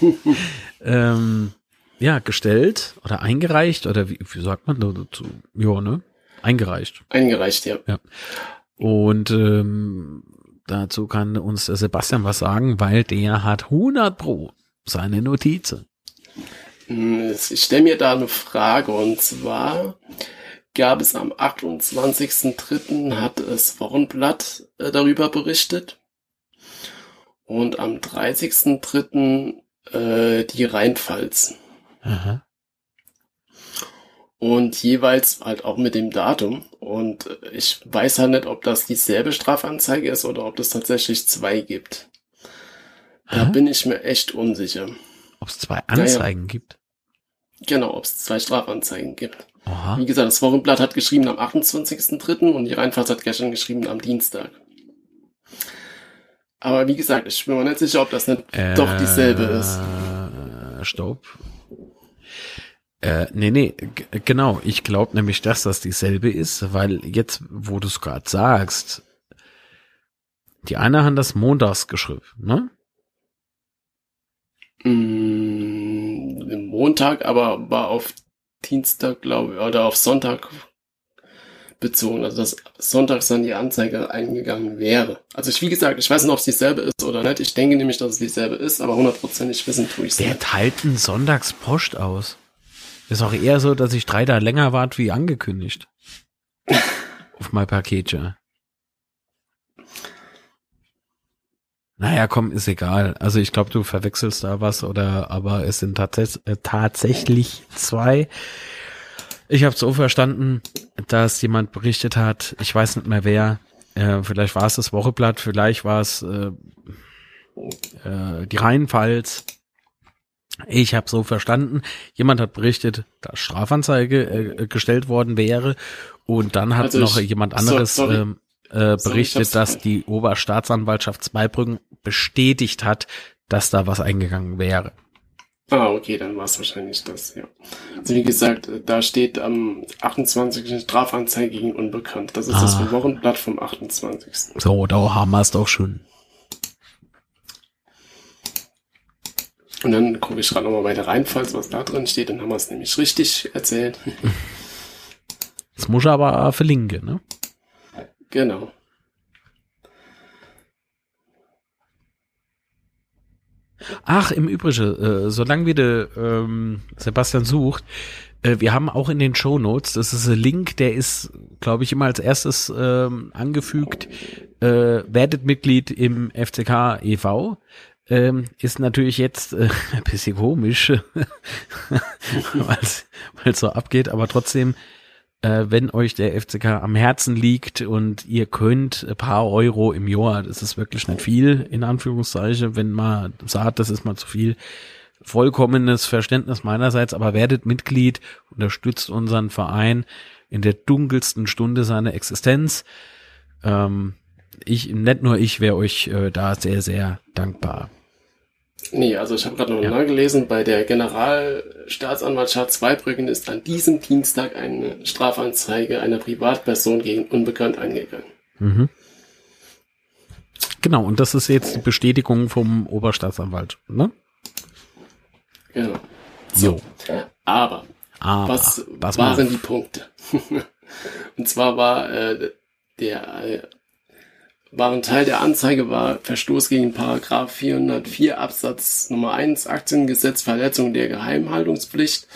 (laughs) ähm, ja, gestellt oder eingereicht oder wie, wie sagt man dazu? Ja, ne? Eingereicht. Eingereicht, ja. ja. Und ähm, dazu kann uns der Sebastian was sagen, weil der hat 100 pro seine Notizen. Hm, ich stelle mir da eine Frage und zwar gab es am 28.03. hat es Wochenblatt äh, darüber berichtet und am 30.03. Äh, die Rheinpfalz. Aha. Und jeweils halt auch mit dem Datum. Und ich weiß halt nicht, ob das dieselbe Strafanzeige ist oder ob es tatsächlich zwei gibt. Da Aha. bin ich mir echt unsicher. Ob es zwei Anzeigen naja. gibt? Genau, ob es zwei Strafanzeigen gibt. Aha. Wie gesagt, das Wochenblatt hat geschrieben am 28.03. und die Rheinpfalz hat gestern geschrieben am Dienstag. Aber wie gesagt, ich bin mir nicht sicher, ob das nicht äh, doch dieselbe ist. Stopp. Äh, nee, nee, genau. Ich glaube nämlich, dass das dieselbe ist, weil jetzt, wo du es gerade sagst, die eine haben das montags geschrieben, ne? Mm, Montag, aber war auf Dienstag, glaube ich, oder auf Sonntag bezogen, also dass sonntags dann die Anzeige eingegangen wäre. Also ich, wie gesagt, ich weiß nicht, ob es dieselbe ist oder nicht. Ich denke nämlich, dass es dieselbe ist, aber hundertprozentig wissen tue ich es Wer teilt einen Sonntagspost aus? Ist auch eher so, dass ich drei Tage länger warte wie angekündigt. (laughs) Auf mein Paketje. Naja, komm, ist egal. Also ich glaube, du verwechselst da was oder aber es sind tats äh, tatsächlich zwei. Ich habe so verstanden, dass jemand berichtet hat, ich weiß nicht mehr wer, äh, vielleicht war es das Wocheblatt, vielleicht war es äh, äh, die Rheinpfalz. Ich habe so verstanden, jemand hat berichtet, dass Strafanzeige äh, gestellt worden wäre und dann hat also noch jemand anderes so, ähm, äh, berichtet, sorry, dass die Oberstaatsanwaltschaft Zweibrücken bestätigt hat, dass da was eingegangen wäre. Ah, okay, dann war es wahrscheinlich das, ja. Also wie gesagt, da steht am 28. Strafanzeige gegen Unbekannt. Das ist ah. das Wochenblatt vom 28. So, da haben wir es doch schon. Und dann gucke ich gerade nochmal weiter rein, falls was da drin steht, dann haben wir es nämlich richtig erzählt. (laughs) Das muss ich aber verlinken, ne? Genau. Ach, im Übrigen, äh, solange wir de, ähm, Sebastian sucht, äh, wir haben auch in den Show Notes, das ist ein Link, der ist, glaube ich, immer als erstes ähm, angefügt, äh, werdet Mitglied im FCK e.V. Ähm, ist natürlich jetzt äh, (laughs) ein bisschen komisch, (laughs) weil es so abgeht, aber trotzdem äh, wenn euch der FCK am Herzen liegt und ihr könnt ein paar Euro im Jahr, das ist wirklich nicht viel, in Anführungszeichen, wenn man sagt, das ist mal zu viel, vollkommenes Verständnis meinerseits, aber werdet Mitglied, unterstützt unseren Verein in der dunkelsten Stunde seiner Existenz. Ähm, ich, nicht nur ich, wäre euch äh, da sehr, sehr dankbar. Nee, also ich habe gerade noch ja. nachgelesen, bei der Generalstaatsanwaltschaft Zweibrücken ist an diesem Dienstag eine Strafanzeige einer Privatperson gegen Unbekannt eingegangen. Mhm. Genau, und das ist jetzt die Bestätigung vom Oberstaatsanwalt, ne? Genau. So. Aber, Aber was, was waren die Punkte? (laughs) und zwar war äh, der äh, waren Teil der Anzeige war Verstoß gegen Paragraph 404 Absatz Nummer 1 Aktiengesetz Verletzung der Geheimhaltungspflicht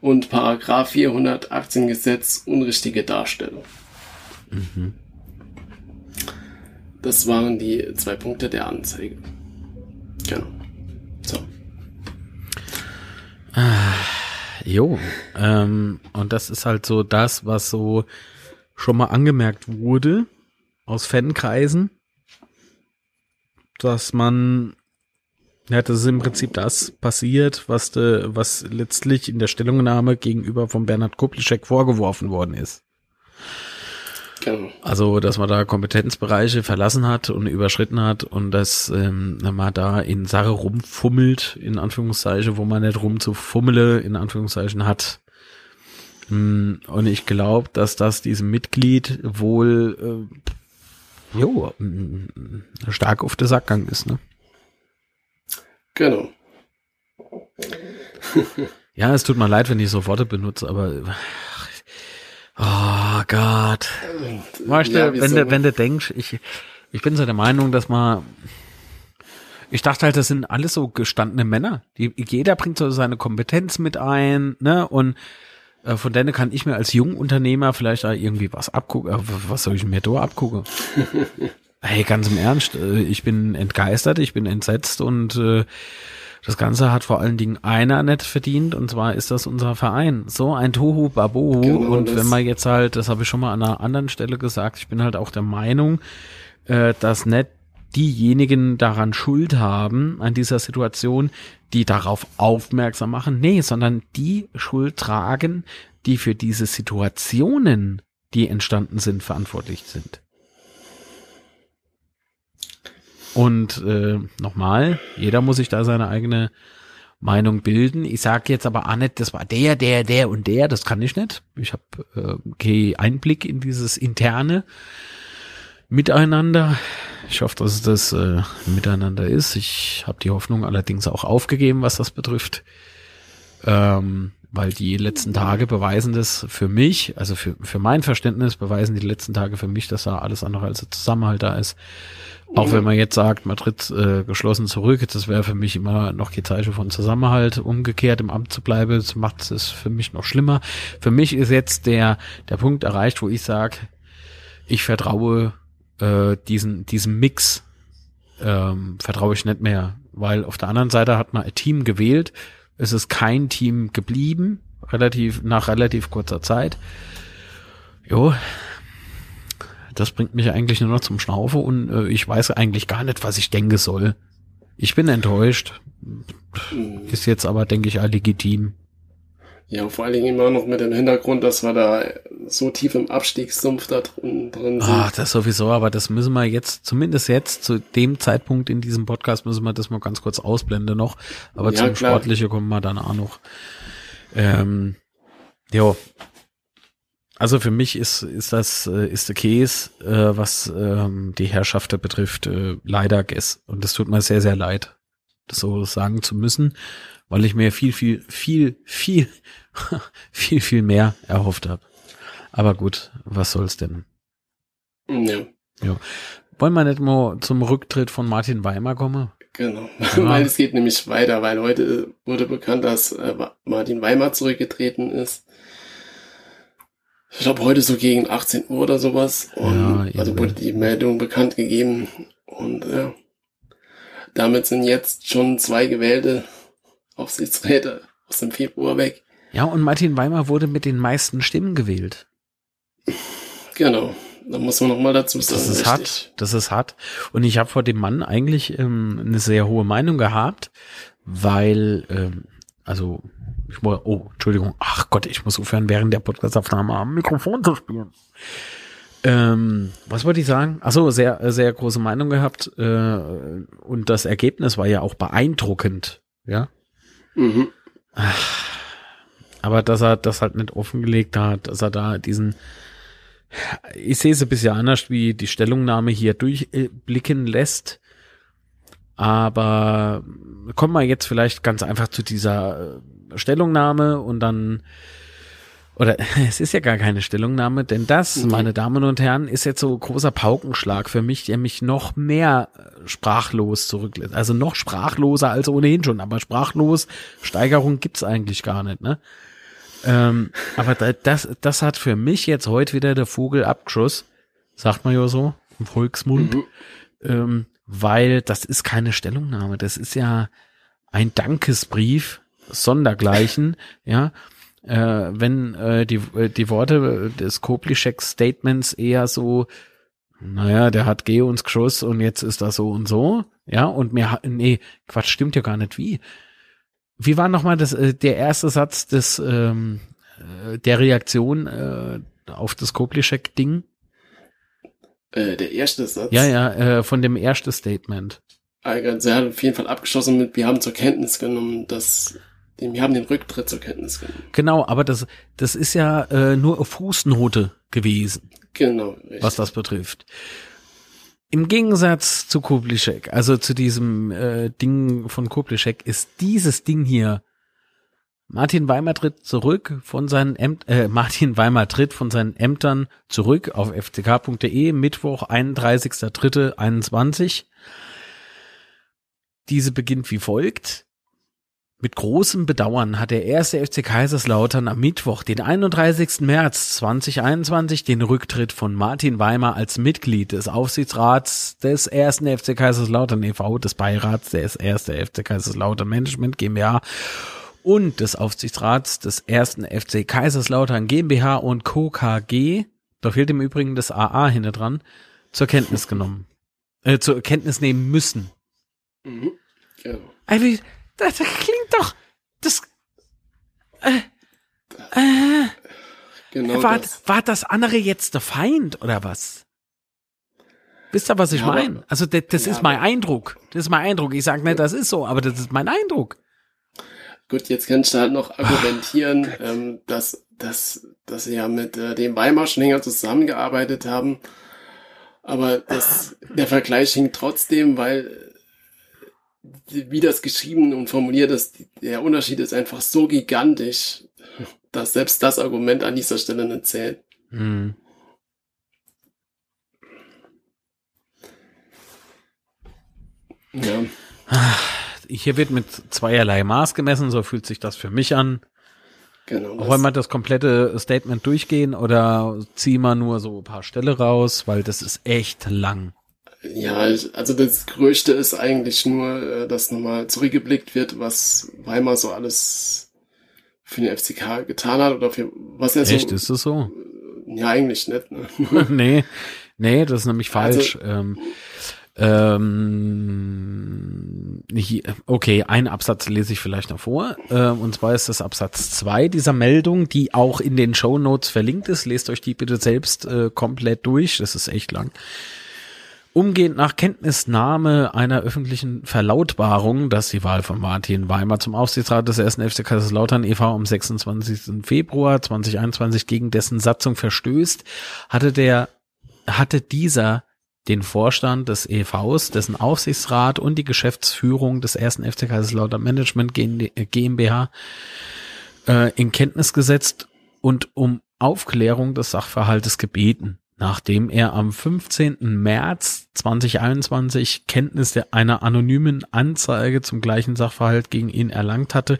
und Paragraph 400 Aktiengesetz unrichtige Darstellung. Mhm. Das waren die zwei Punkte der Anzeige. Genau. So. Ah, jo, ähm, und das ist halt so das, was so schon mal angemerkt wurde aus Fankreisen, dass man, ja, das ist im Prinzip das passiert, was, de, was letztlich in der Stellungnahme gegenüber von Bernhard Kuplischek vorgeworfen worden ist. Genau. Also, dass man da Kompetenzbereiche verlassen hat und überschritten hat und dass ähm, man da in Sache rumfummelt, in Anführungszeichen, wo man nicht rumzufummele, in Anführungszeichen hat. Mm, und ich glaube, dass das diesem Mitglied wohl äh, jo, stark auf der Sackgang ist, ne? Genau. ja, es tut mir leid, wenn ich so Worte benutze, aber oh Gott. Weißt du, ja, wenn du, wenn du denkst, ich, ich bin so der Meinung, dass man ich dachte halt, das sind alles so gestandene Männer. Die, jeder bringt so seine Kompetenz mit ein, ne? Und von denen kann ich mir als Jungunternehmer vielleicht da irgendwie was abgucken. Äh, was soll ich mir da abgucken? (laughs) hey, ganz im Ernst, äh, ich bin entgeistert, ich bin entsetzt und äh, das Ganze hat vor allen Dingen einer nicht verdient und zwar ist das unser Verein. So ein Tohu Babohu genau, und wenn man jetzt halt, das habe ich schon mal an einer anderen Stelle gesagt, ich bin halt auch der Meinung, äh, dass nicht diejenigen daran Schuld haben, an dieser Situation, die darauf aufmerksam machen. Nee, sondern die Schuld tragen, die für diese Situationen, die entstanden sind, verantwortlich sind. Und äh, nochmal, jeder muss sich da seine eigene Meinung bilden. Ich sage jetzt aber auch nicht, das war der, der, der und der, das kann ich nicht. Ich habe äh, okay Einblick in dieses interne Miteinander. Ich hoffe, dass es das äh, Miteinander ist. Ich habe die Hoffnung allerdings auch aufgegeben, was das betrifft. Ähm, weil die letzten Tage beweisen das für mich, also für, für mein Verständnis beweisen die letzten Tage für mich, dass da alles andere als ein Zusammenhalt da ist. Auch wenn man jetzt sagt, man tritt äh, geschlossen zurück, das wäre für mich immer noch die Zeichen von Zusammenhalt. Umgekehrt im Amt zu bleiben, das macht es für mich noch schlimmer. Für mich ist jetzt der, der Punkt erreicht, wo ich sage, ich vertraue äh, diesen, diesem Mix ähm, vertraue ich nicht mehr, weil auf der anderen Seite hat man ein Team gewählt, es ist kein Team geblieben, relativ, nach relativ kurzer Zeit. Jo, das bringt mich eigentlich nur noch zum Schnaufe und äh, ich weiß eigentlich gar nicht, was ich denken soll. Ich bin enttäuscht. Ist jetzt aber, denke ich, all legitim. Ja, vor allen Dingen immer noch mit dem Hintergrund, dass wir da so tief im Abstiegssumpf da drin, drin sind. Ach, das sowieso, aber das müssen wir jetzt, zumindest jetzt, zu dem Zeitpunkt in diesem Podcast, müssen wir das mal ganz kurz ausblenden noch. Aber ja, zum klar. Sportliche kommen wir dann auch noch. Ähm, jo. Also für mich ist, ist das, äh, ist der Case, äh, was ähm, die Herrschaft betrifft, äh, leider Guess. Und das tut mir sehr, sehr leid. das so sagen zu müssen, weil ich mir viel, viel, viel, viel, (laughs) viel, viel mehr erhofft habe. Aber gut, was soll's denn? Ja. Ja. Wollen wir nicht mal zum Rücktritt von Martin Weimar kommen? Genau, ja. (laughs) weil es geht nämlich weiter, weil heute wurde bekannt, dass äh, Martin Weimar zurückgetreten ist. Ich glaube heute so gegen 18 Uhr oder sowas. Und ja, also wurde die Meldung bekannt gegeben. Und ja, damit sind jetzt schon zwei gewählte Aufsichtsräte aus dem Februar weg. Ja, und Martin Weimar wurde mit den meisten Stimmen gewählt. Genau. Da muss man noch mal dazu sagen. Das ist richtig. hart. Das ist hart. Und ich habe vor dem Mann eigentlich ähm, eine sehr hohe Meinung gehabt, weil, ähm, also, ich muss, oh, Entschuldigung, ach Gott, ich muss aufhören, während der Podcastaufnahme am Mikrofon zu spielen. Ähm, was wollte ich sagen? Ach so, sehr, sehr große Meinung gehabt. Äh, und das Ergebnis war ja auch beeindruckend, ja. Mhm. Aber dass er das halt nicht offengelegt hat, dass er da diesen ich sehe es ein bisschen anders, wie die Stellungnahme hier durchblicken lässt. Aber kommen wir jetzt vielleicht ganz einfach zu dieser äh, Stellungnahme und dann, oder (laughs) es ist ja gar keine Stellungnahme, denn das, mhm. meine Damen und Herren, ist jetzt so großer Paukenschlag für mich, der mich noch mehr sprachlos zurücklässt. Also noch sprachloser als ohnehin schon, aber sprachlos, Steigerung gibt's eigentlich gar nicht, ne? Ähm, (laughs) aber das, das hat für mich jetzt heute wieder der Vogel abgeschoss, sagt man ja so im Volksmund, mhm. ähm, weil das ist keine Stellungnahme, das ist ja ein Dankesbrief, Sondergleichen, ja. Äh, wenn äh, die, äh, die Worte des Koplischek-Statements eher so, naja, der hat Geh uns geschoss und jetzt ist das so und so, ja, und mir, nee, Quatsch, stimmt ja gar nicht wie wie war nochmal das, äh, der erste Satz des, ähm, äh, der Reaktion äh, auf das Koblischek-Ding? Äh, der erste Satz? Ja, ja, äh, von dem ersten Statement. Also er hat auf jeden Fall abgeschossen mit, wir haben zur Kenntnis genommen, dass wir haben den Rücktritt zur Kenntnis genommen. Genau, aber das, das ist ja äh, nur Fußnote gewesen. Genau. Richtig. Was das betrifft. Im Gegensatz zu Kublischek, also zu diesem äh, Ding von Kublischek, ist dieses Ding hier Martin Weimar tritt zurück von seinen Ämtern, äh, (laughs) Martin Weimar tritt von seinen Ämtern zurück auf fck.de, Mittwoch, 31.3.21. Diese beginnt wie folgt. Mit großem Bedauern hat der erste FC Kaiserslautern am Mittwoch, den 31. März 2021, den Rücktritt von Martin Weimer als Mitglied des Aufsichtsrats des ersten FC Kaiserslautern e.V., des Beirats des ersten FC Kaiserslautern Management GmbH und des Aufsichtsrats des ersten FC Kaiserslautern GmbH und Co. KG, da fehlt im Übrigen das AA hinter dran, zur Kenntnis genommen, äh, zur Kenntnis nehmen müssen. Mhm. Genau. Also, das, klingt doch, das, äh, äh, genau war, das. war das andere jetzt der Feind oder was? Wisst ihr, was ich ja, meine? Also das, das ja, ist mein Eindruck. Das ist mein Eindruck. Ich sage nicht, das ist so, aber das ist mein Eindruck. Gut, jetzt kannst du halt noch argumentieren, ähm, dass, dass, dass sie ja mit äh, dem Weimar schon länger zusammengearbeitet haben. Aber das, der Vergleich hinkt trotzdem, weil wie das geschrieben und formuliert ist, der Unterschied ist einfach so gigantisch, dass selbst das Argument an dieser Stelle nicht zählt. Hm. Ja. Hier wird mit zweierlei Maß gemessen, so fühlt sich das für mich an. Genau. Wollen wir das komplette Statement durchgehen oder ziehen wir nur so ein paar Stelle raus, weil das ist echt lang. Ja, also das Größte ist eigentlich nur, äh, dass nochmal zurückgeblickt wird, was Weimar so alles für den FCK getan hat oder für was er so. Echt, ist das so? Ja, eigentlich nicht. Ne? (laughs) nee, nee, das ist nämlich falsch. Also, ähm, ähm, okay, ein Absatz lese ich vielleicht noch vor. Äh, und zwar ist das Absatz zwei dieser Meldung, die auch in den Show Notes verlinkt ist. Lest euch die bitte selbst äh, komplett durch. Das ist echt lang. Umgehend nach Kenntnisnahme einer öffentlichen Verlautbarung, dass die Wahl von Martin Weimar zum Aufsichtsrat des ersten FC Kaiserslautern e.V. am 26. Februar 2021 gegen dessen Satzung verstößt, hatte der, hatte dieser den Vorstand des EVs, dessen Aufsichtsrat und die Geschäftsführung des ersten FC Kaiserslautern Management GmbH äh, in Kenntnis gesetzt und um Aufklärung des Sachverhaltes gebeten, nachdem er am 15. März 2021 Kenntnis einer anonymen Anzeige zum gleichen Sachverhalt gegen ihn erlangt hatte,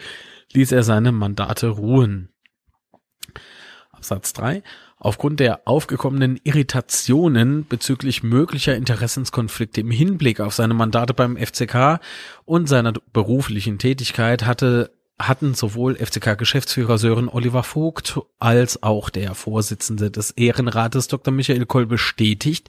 ließ er seine Mandate ruhen. Absatz 3. Aufgrund der aufgekommenen Irritationen bezüglich möglicher Interessenskonflikte im Hinblick auf seine Mandate beim FCK und seiner beruflichen Tätigkeit hatte hatten sowohl FCK-Geschäftsführer Sören Oliver Vogt als auch der Vorsitzende des Ehrenrates Dr. Michael Koll bestätigt,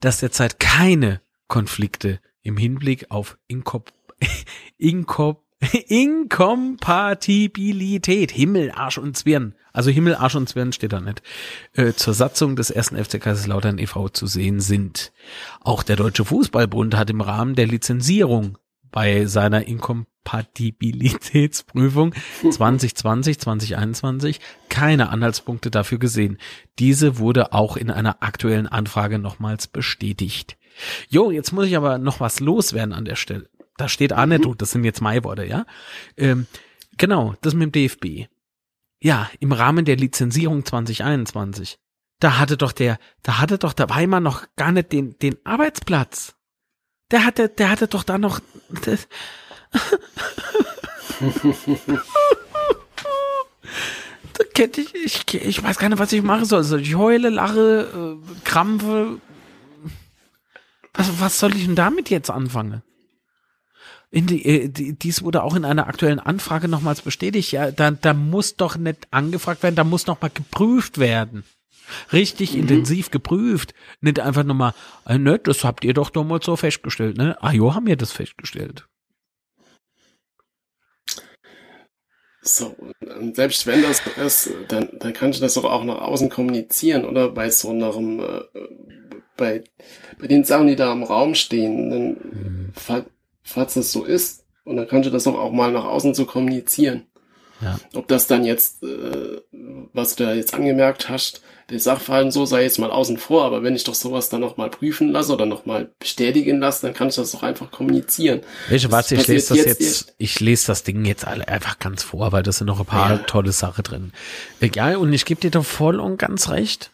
dass derzeit keine Konflikte im Hinblick auf Inkop (laughs) Inkop (laughs) Inkompatibilität, Himmel, Arsch und Zwirn, also Himmel, Arsch und Zwirn steht da nicht, äh, zur Satzung des ersten FC Kaiserslautern e.V. zu sehen sind. Auch der Deutsche Fußballbund hat im Rahmen der Lizenzierung bei seiner Inkompatibilitätsprüfung 2020, 2021 keine Anhaltspunkte dafür gesehen. Diese wurde auch in einer aktuellen Anfrage nochmals bestätigt. Jo, jetzt muss ich aber noch was loswerden an der Stelle. Da steht mhm. das sind jetzt Maiworte, ja. Ähm, genau, das mit dem DFB. Ja, im Rahmen der Lizenzierung 2021. Da hatte doch der, da hatte doch der Weimar noch gar nicht den, den Arbeitsplatz. Der hatte, der hatte doch da noch. Da kennt ich, ich, ich weiß gar nicht, was ich machen soll. Soll ich heule, lache, äh, krampfe? Was, was soll ich denn damit jetzt anfangen? Die, äh, die, dies wurde auch in einer aktuellen Anfrage nochmals bestätigt. Ja, da, da muss doch nicht angefragt werden, da muss noch mal geprüft werden. Richtig mhm. intensiv geprüft. Nicht einfach nochmal, äh, ne, das habt ihr doch damals so festgestellt, ne? Ah, jo, haben wir das festgestellt. So, selbst wenn das so ist, dann, dann kannst du das doch auch nach außen kommunizieren, oder? Bei so einem, äh, bei, bei den Sachen, die da im Raum stehen, dann, mhm falls das so ist. Und dann kannst du das auch, auch mal nach außen so kommunizieren. Ja. Ob das dann jetzt, äh, was du da jetzt angemerkt hast, der Sachverhalt so sei jetzt mal außen vor, aber wenn ich doch sowas dann nochmal prüfen lasse oder nochmal bestätigen lasse, dann kann ich das doch einfach kommunizieren. Welche, warte, ich lese das jetzt, jetzt, ich lese das Ding jetzt alle einfach ganz vor, weil das sind noch ein paar ja. tolle Sachen drin. Ja, und ich gebe dir doch voll und ganz recht.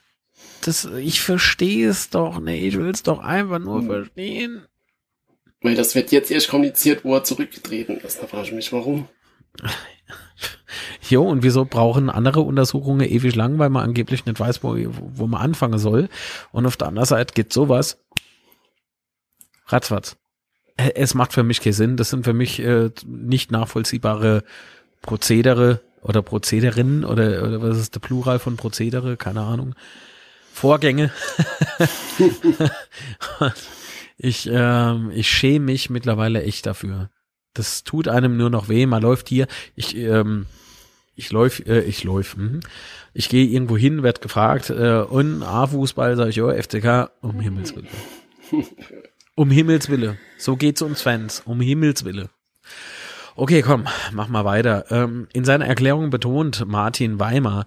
Das, ich verstehe es doch nicht, ich will es doch einfach nur hm. verstehen. Weil das wird jetzt erst kommuniziert, wo er zurückgetreten ist. Da frage ich mich, warum. (laughs) Jo, und wieso brauchen andere Untersuchungen ewig lang, weil man angeblich nicht weiß, wo, wo man anfangen soll. Und auf der anderen Seite geht sowas ratzfatz. Es macht für mich keinen Sinn. Das sind für mich äh, nicht nachvollziehbare Prozedere oder Prozederinnen oder, oder was ist der Plural von Prozedere? Keine Ahnung. Vorgänge. (laughs) Ich, ähm, ich schäme mich mittlerweile echt dafür. Das tut einem nur noch weh. Man läuft hier, ich, ähm, ich läuf, äh, ich läuf, mh. ich gehe irgendwo hin, werd gefragt, äh, und A-Fußball, sag ich, oh, FCK, um Himmels Willen. Um Himmels Willen. So geht's uns Fans, um Himmels Willen. Okay, komm, mach mal weiter. Ähm, in seiner Erklärung betont Martin Weimar,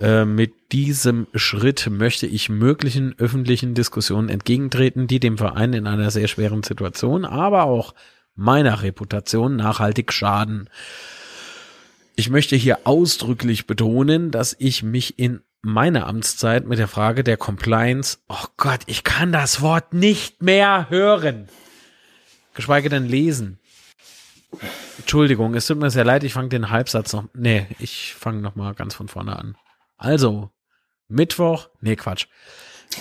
äh, mit diesem Schritt möchte ich möglichen öffentlichen Diskussionen entgegentreten, die dem Verein in einer sehr schweren Situation, aber auch meiner Reputation nachhaltig schaden. Ich möchte hier ausdrücklich betonen, dass ich mich in meiner Amtszeit mit der Frage der Compliance, oh Gott, ich kann das Wort nicht mehr hören, geschweige denn lesen. Entschuldigung, es tut mir sehr leid, ich fange den Halbsatz noch, nee, ich fange noch mal ganz von vorne an. Also, Mittwoch, nee, Quatsch.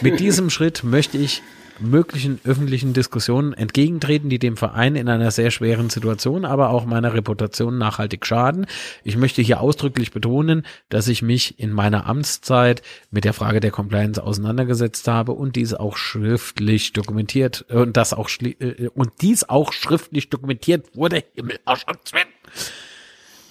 Mit (laughs) diesem Schritt möchte ich möglichen öffentlichen Diskussionen entgegentreten, die dem Verein in einer sehr schweren Situation, aber auch meiner Reputation nachhaltig schaden. Ich möchte hier ausdrücklich betonen, dass ich mich in meiner Amtszeit mit der Frage der Compliance auseinandergesetzt habe und dies auch schriftlich dokumentiert äh, und das auch äh, und dies auch schriftlich dokumentiert wurde. Himmel,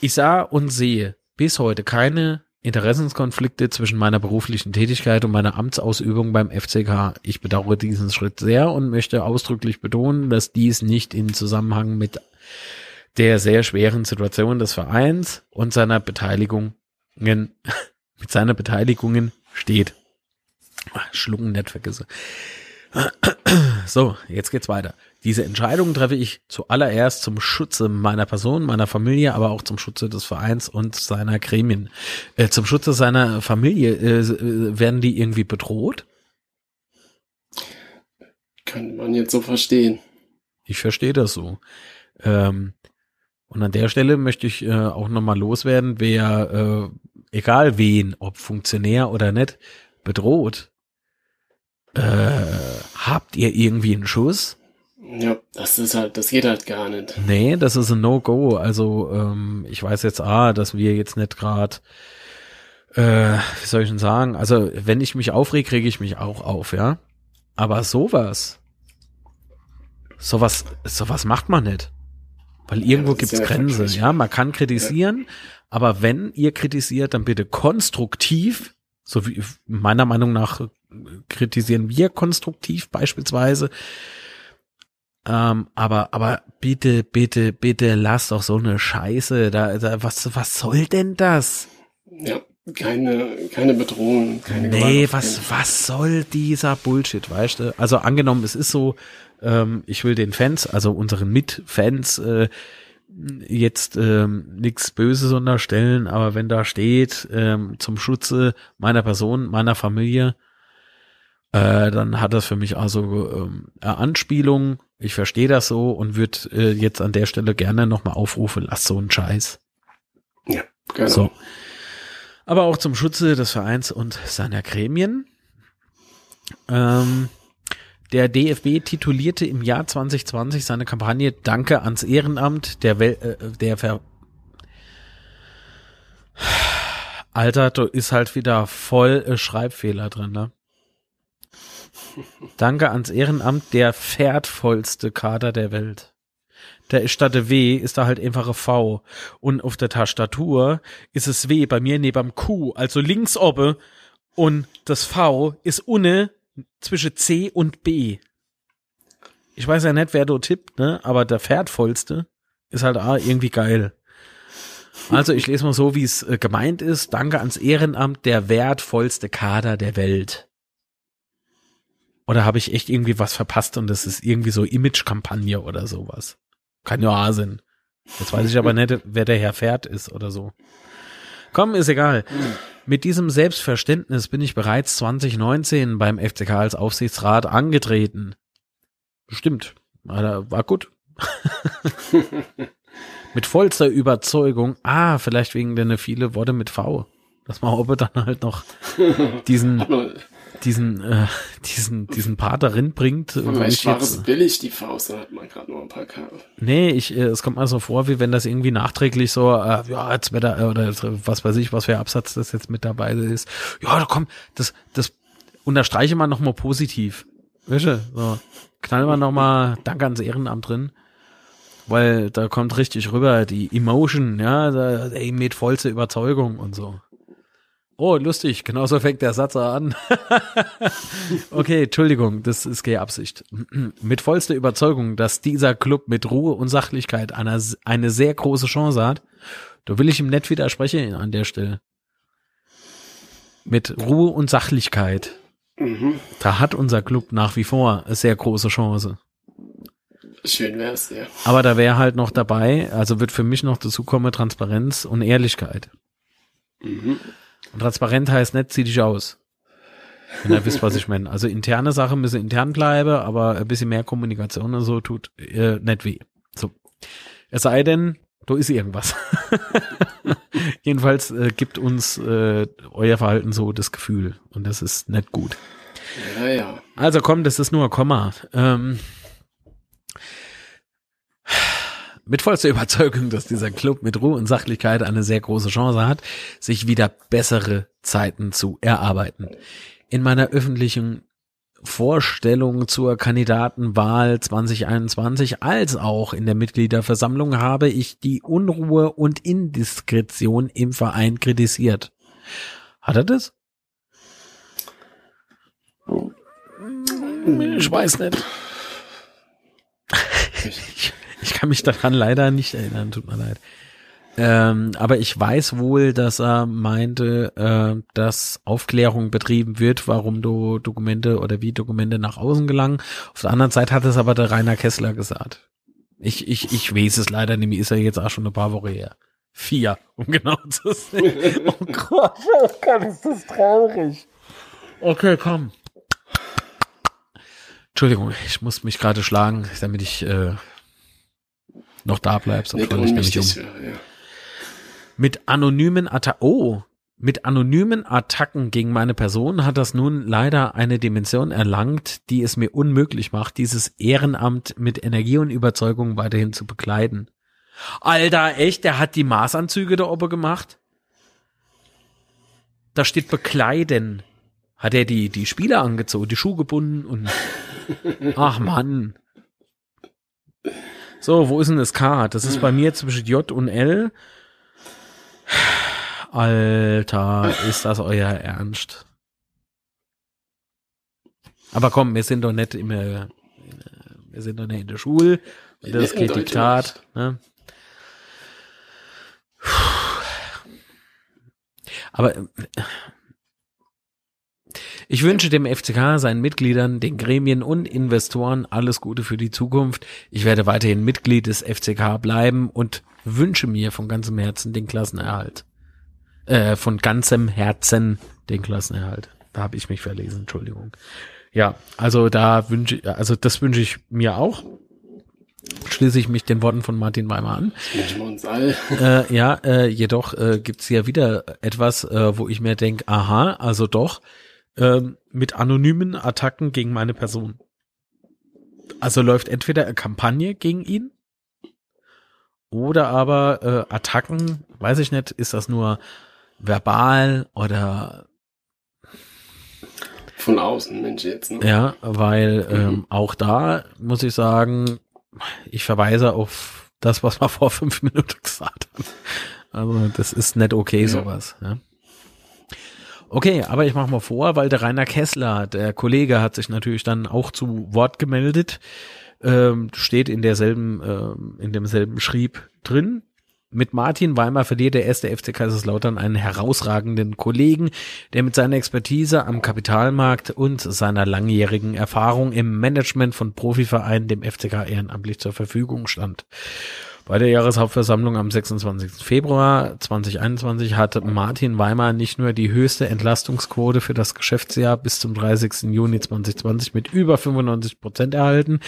Ich sah und sehe bis heute keine Interessenskonflikte zwischen meiner beruflichen Tätigkeit und meiner Amtsausübung beim FCK. Ich bedauere diesen Schritt sehr und möchte ausdrücklich betonen, dass dies nicht in Zusammenhang mit der sehr schweren Situation des Vereins und seiner Beteiligungen, (laughs) mit seiner Beteiligungen steht. Schlucken nicht vergesse. So, jetzt geht's weiter. Diese Entscheidung treffe ich zuallererst zum Schutze meiner Person, meiner Familie, aber auch zum Schutze des Vereins und seiner Gremien. Äh, zum Schutze seiner Familie äh, werden die irgendwie bedroht? Könnte man jetzt so verstehen. Ich verstehe das so. Ähm, und an der Stelle möchte ich äh, auch nochmal loswerden, wer, äh, egal wen, ob Funktionär oder nicht, bedroht. Äh, habt ihr irgendwie einen Schuss? Ja, das ist halt, das geht halt gar nicht. Nee, das ist ein No-Go. Also ähm, ich weiß jetzt, ah, dass wir jetzt nicht gerade, äh, wie soll ich denn sagen? Also wenn ich mich aufreg, rege ich mich auch auf, ja. Aber sowas, sowas, sowas macht man nicht. Weil irgendwo ist gibt's ja Grenzen. Ja, man kann kritisieren, aber wenn ihr kritisiert, dann bitte konstruktiv, so wie meiner Meinung nach kritisieren wir konstruktiv beispielsweise. Ähm, aber, aber bitte, bitte, bitte lass doch so eine Scheiße. Da, da, was, was soll denn das? Ja, keine, keine Bedrohung, keine Nee, Gewalt was, was soll dieser Bullshit, weißt du? Also angenommen, es ist so, ähm, ich will den Fans, also unseren Mitfans, äh, jetzt ähm, nichts Böses unterstellen, aber wenn da steht, ähm, zum Schutze meiner Person, meiner Familie, äh, dann hat das für mich also ähm, Anspielung. Ich verstehe das so und würde äh, jetzt an der Stelle gerne nochmal aufrufen, lass so einen Scheiß. Ja, genau. So. Aber auch zum Schutze des Vereins und seiner Gremien. Ähm, der DFB titulierte im Jahr 2020 seine Kampagne Danke ans Ehrenamt der Wel äh, der Ver Alter, du ist halt wieder voll äh, Schreibfehler drin, ne? Danke ans Ehrenamt der wertvollste Kader der Welt. Der ist statt der W ist da halt einfach ein V. Und auf der Tastatur ist es W bei mir neben Q, also links oben. Und das V ist unne zwischen C und B. Ich weiß ja nicht, wer du tippt, ne? Aber der wertvollste ist halt ah, irgendwie geil. Also ich lese mal so, wie es äh, gemeint ist. Danke ans Ehrenamt, der wertvollste Kader der Welt. Oder habe ich echt irgendwie was verpasst und das ist irgendwie so Image-Kampagne oder sowas? Kann ja sein. Jetzt weiß ich aber nicht, wer der Herr Pferd ist oder so. Komm, ist egal. Mit diesem Selbstverständnis bin ich bereits 2019 beim FCK als Aufsichtsrat angetreten. Stimmt. War gut. (laughs) mit vollster Überzeugung. Ah, vielleicht wegen der viele Worte mit V. Dass man Oppe dann halt noch diesen, diesen, äh, diesen, diesen Part darin bringt. vielleicht ich war es billig, die Faust, dann hat man gerade nur ein paar K. Nee, ich, äh, es kommt mir so vor, wie wenn das irgendwie nachträglich so, äh, ja, jetzt wird er, oder jetzt, äh, was weiß ich, was für Absatz das jetzt mit dabei ist. Ja, da komm, das, das unterstreiche mal nochmal positiv. Weißt du, so, knall mal nochmal Danke ans Ehrenamt drin. Weil da kommt richtig rüber die Emotion, ja, da, ey, mit vollster Überzeugung und so. Oh, lustig, genauso fängt der Satz an. (laughs) okay, Entschuldigung, das ist Absicht. Mit vollster Überzeugung, dass dieser Club mit Ruhe und Sachlichkeit eine, eine sehr große Chance hat, da will ich ihm nicht widersprechen an der Stelle. Mit Ruhe und Sachlichkeit, Mhm. da hat unser Club nach wie vor eine sehr große Chance. Schön wär's, ja. Aber da wäre halt noch dabei, also wird für mich noch dazu kommen Transparenz und Ehrlichkeit. Mhm. Und transparent heißt nicht, zieh dich aus. Wenn ihr wisst, was ich meine. Also interne Sachen müssen intern bleiben, aber ein bisschen mehr Kommunikation und so tut äh, nicht weh. So. Es sei denn, da ist irgendwas. (laughs) Jedenfalls äh, gibt uns äh, euer Verhalten so das Gefühl. Und das ist nicht gut. Ja, ja. Also komm, das ist nur ein Komma. Ähm, mit vollster Überzeugung, dass dieser Club mit Ruhe und Sachlichkeit eine sehr große Chance hat, sich wieder bessere Zeiten zu erarbeiten. In meiner öffentlichen Vorstellung zur Kandidatenwahl 2021 als auch in der Mitgliederversammlung habe ich die Unruhe und Indiskretion im Verein kritisiert. Hat er das? Ich weiß nicht. Ich, (laughs) ich kann mich daran leider nicht erinnern, tut mir leid. Ähm, aber ich weiß wohl, dass er meinte, äh, dass Aufklärung betrieben wird, warum du Dokumente oder wie Dokumente nach außen gelangen. Auf der anderen Seite hat es aber der Rainer Kessler gesagt. Ich, ich, ich weiß es leider nicht, ist er jetzt auch schon ein paar Wochen her. Vier, um genau zu sein. (laughs) oh Gott, oh Gott, ist das traurig. Okay, komm. Entschuldigung, ich muss mich gerade schlagen, damit ich äh, noch da bleib, sonst falle ich nämlich um. Ja. Mit anonymen Attacken, oh, mit anonymen Attacken gegen meine Person hat das nun leider eine Dimension erlangt, die es mir unmöglich macht, dieses Ehrenamt mit Energie und Überzeugung weiterhin zu bekleiden. Alter, echt, der hat die Maßanzüge da oben gemacht? Da steht bekleiden. Hat er die, die Spieler angezogen, die Schuhe gebunden und, (laughs) ach Mann. So, wo ist denn das K? Das ist bei mir zwischen J und L. Alter, ist das euer Ernst? Aber komm, wir sind doch nicht immer, wir sind doch nicht in der Schule. Das geht Diktat. Ne? Aber ich wünsche dem FCK, seinen Mitgliedern, den Gremien und Investoren alles Gute für die Zukunft. Ich werde weiterhin Mitglied des FCK bleiben und wünsche mir von ganzem Herzen den Klassenerhalt. Äh, von ganzem Herzen den Klassenerhalt. Da habe ich mich verlesen, Entschuldigung. Ja, also da wünsche also das wünsche ich mir auch. Schließe ich mich den Worten von Martin Weimer an. Wünschen wir uns all. Äh, ja, äh, jedoch äh, gibt ja wieder etwas, äh, wo ich mir denke, aha, also doch, ähm, mit anonymen Attacken gegen meine Person. Also läuft entweder eine Kampagne gegen ihn oder aber äh, Attacken, weiß ich nicht, ist das nur verbal oder von außen, Mensch jetzt. Ne? Ja, weil mhm. ähm, auch da muss ich sagen, ich verweise auf das, was wir vor fünf Minuten (laughs) gesagt haben. Also das ist nicht okay, ja. sowas. Ja. Okay, aber ich mache mal vor, weil der Rainer Kessler, der Kollege, hat sich natürlich dann auch zu Wort gemeldet, ähm, steht in derselben, ähm, in demselben Schrieb drin. Mit Martin Weimer verliert der erste FC Kaiserslautern einen herausragenden Kollegen, der mit seiner Expertise am Kapitalmarkt und seiner langjährigen Erfahrung im Management von Profivereinen dem FCK ehrenamtlich zur Verfügung stand. Bei der Jahreshauptversammlung am 26. Februar 2021 hat Martin Weimer nicht nur die höchste Entlastungsquote für das Geschäftsjahr bis zum 30. Juni 2020 mit über 95 Prozent erhalten.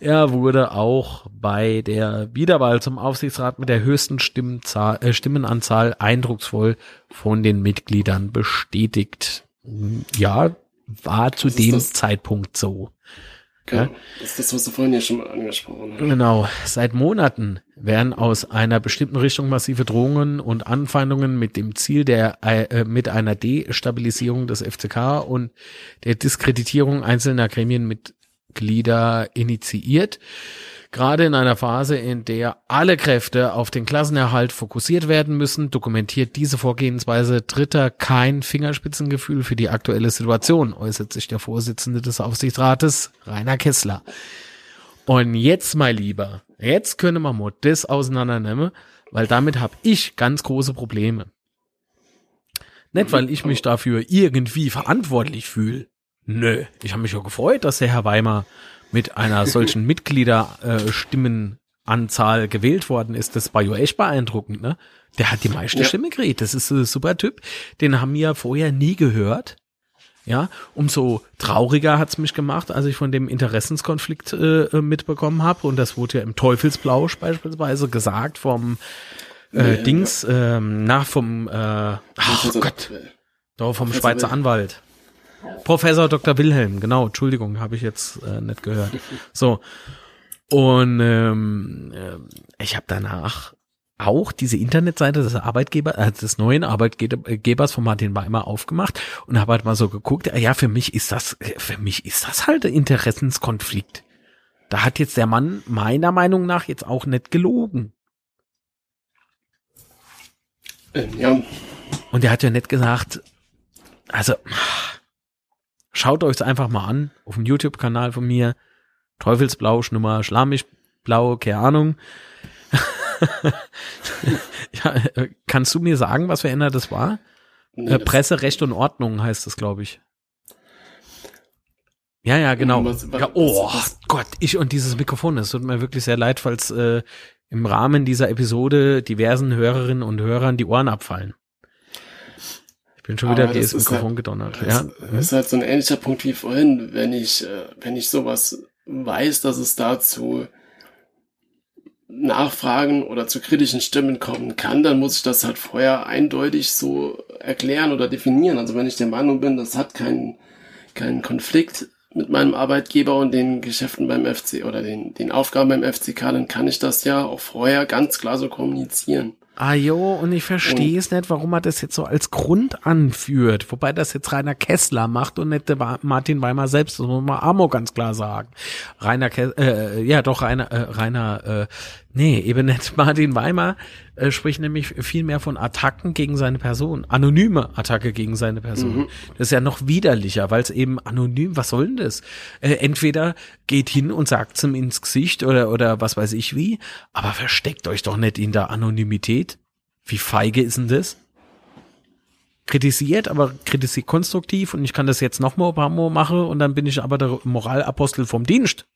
Er wurde auch bei der Wiederwahl zum Aufsichtsrat mit der höchsten Stimmenzahl, äh, Stimmenanzahl eindrucksvoll von den Mitgliedern bestätigt. Ja, war zu dem? Zeitpunkt so. Ja? Das ist das, was du vorhin ja schon mal angesprochen hast. Genau. Seit Monaten werden aus einer bestimmten Richtung massive Drohungen und Anfeindungen mit dem Ziel der äh, mit einer Destabilisierung des FCK und der Diskreditierung einzelner Gremienmitglieder initiiert. Gerade in einer Phase, in der alle Kräfte auf den Klassenerhalt fokussiert werden müssen, dokumentiert diese Vorgehensweise Dritter kein Fingerspitzengefühl für die aktuelle Situation, äußert sich der Vorsitzende des Aufsichtsrates, Rainer Kessler. Und jetzt, mein Lieber, jetzt können wir mal das auseinandernehmen, weil damit habe ich ganz große Probleme. Nicht, weil ich mich dafür irgendwie verantwortlich fühle. Nö, ich habe mich ja gefreut, dass der Herr Weimar mit einer solchen (laughs) Mitgliederstimmenanzahl äh, gewählt worden ist, das war ja echt beeindruckend, ne? Der hat die meiste ja. Stimme gekriegt. Das ist ein super Typ. Den haben wir vorher nie gehört. Ja, umso trauriger hat's mich gemacht, als ich von dem Interessenskonflikt äh, mitbekommen habe. Und das wurde ja im Teufelsblausch beispielsweise gesagt vom äh, nee, Dings, ja. ähm, nach vom, äh, oh Gott, doch vom Schweizer Anwalt. Professor Dr. Wilhelm, genau, Entschuldigung, habe ich jetzt äh, nicht gehört. So. Und ähm, äh, ich habe danach auch diese Internetseite des Arbeitgeber, äh, des neuen Arbeitgebers von Martin Weimer aufgemacht und habe halt mal so geguckt, ja, für mich ist das, für mich ist das halt ein Interessenskonflikt. Da hat jetzt der Mann meiner Meinung nach jetzt auch nicht gelogen. Ähm, ja. Und er hat ja nicht gesagt, also Schaut euch einfach mal an auf dem YouTube-Kanal von mir. Teufelsblau, Schnummer, Schlamischblau, keine Ahnung. (laughs) ja, äh, kannst du mir sagen, was für Ender das war? Nee, äh, Presse, Recht und Ordnung heißt das, glaube ich. Ja, ja, genau. Was, was, ja, oh was, Gott, ich und dieses Mikrofon, es tut mir wirklich sehr leid, falls äh, im Rahmen dieser Episode diversen Hörerinnen und Hörern die Ohren abfallen. Ich bin schon wieder das Mikrofon halt, gedonnert. Das, ja. das ist halt so ein ähnlicher Punkt wie vorhin, wenn ich, äh, wenn ich sowas weiß, dass es dazu Nachfragen oder zu kritischen Stimmen kommen kann, dann muss ich das halt vorher eindeutig so erklären oder definieren. Also wenn ich der Meinung bin, das hat keinen keinen Konflikt mit meinem Arbeitgeber und den Geschäften beim FC oder den, den Aufgaben beim FCK, dann kann ich das ja auch vorher ganz klar so kommunizieren. Ah jo, und ich verstehe es nicht, warum er das jetzt so als Grund anführt. Wobei das jetzt Rainer Kessler macht und nicht Martin Weimar selbst. Das muss man Amo ganz klar sagen. Rainer Kessler, äh, ja doch, Rainer, äh, Rainer, äh, nee, eben nicht (laughs) Martin Weimar äh, spricht nämlich viel mehr von Attacken gegen seine Person. Anonyme Attacke gegen seine Person. Mhm. Das ist ja noch widerlicher, weil es eben anonym, was soll denn das? Äh, entweder geht hin und sagt ihm ins Gesicht oder, oder was weiß ich wie, aber versteckt euch doch nicht in der Anonymität. Wie feige ist denn das? Kritisiert, aber kritisiert konstruktiv und ich kann das jetzt noch mal ein paar Mal machen und dann bin ich aber der Moralapostel vom Dienst.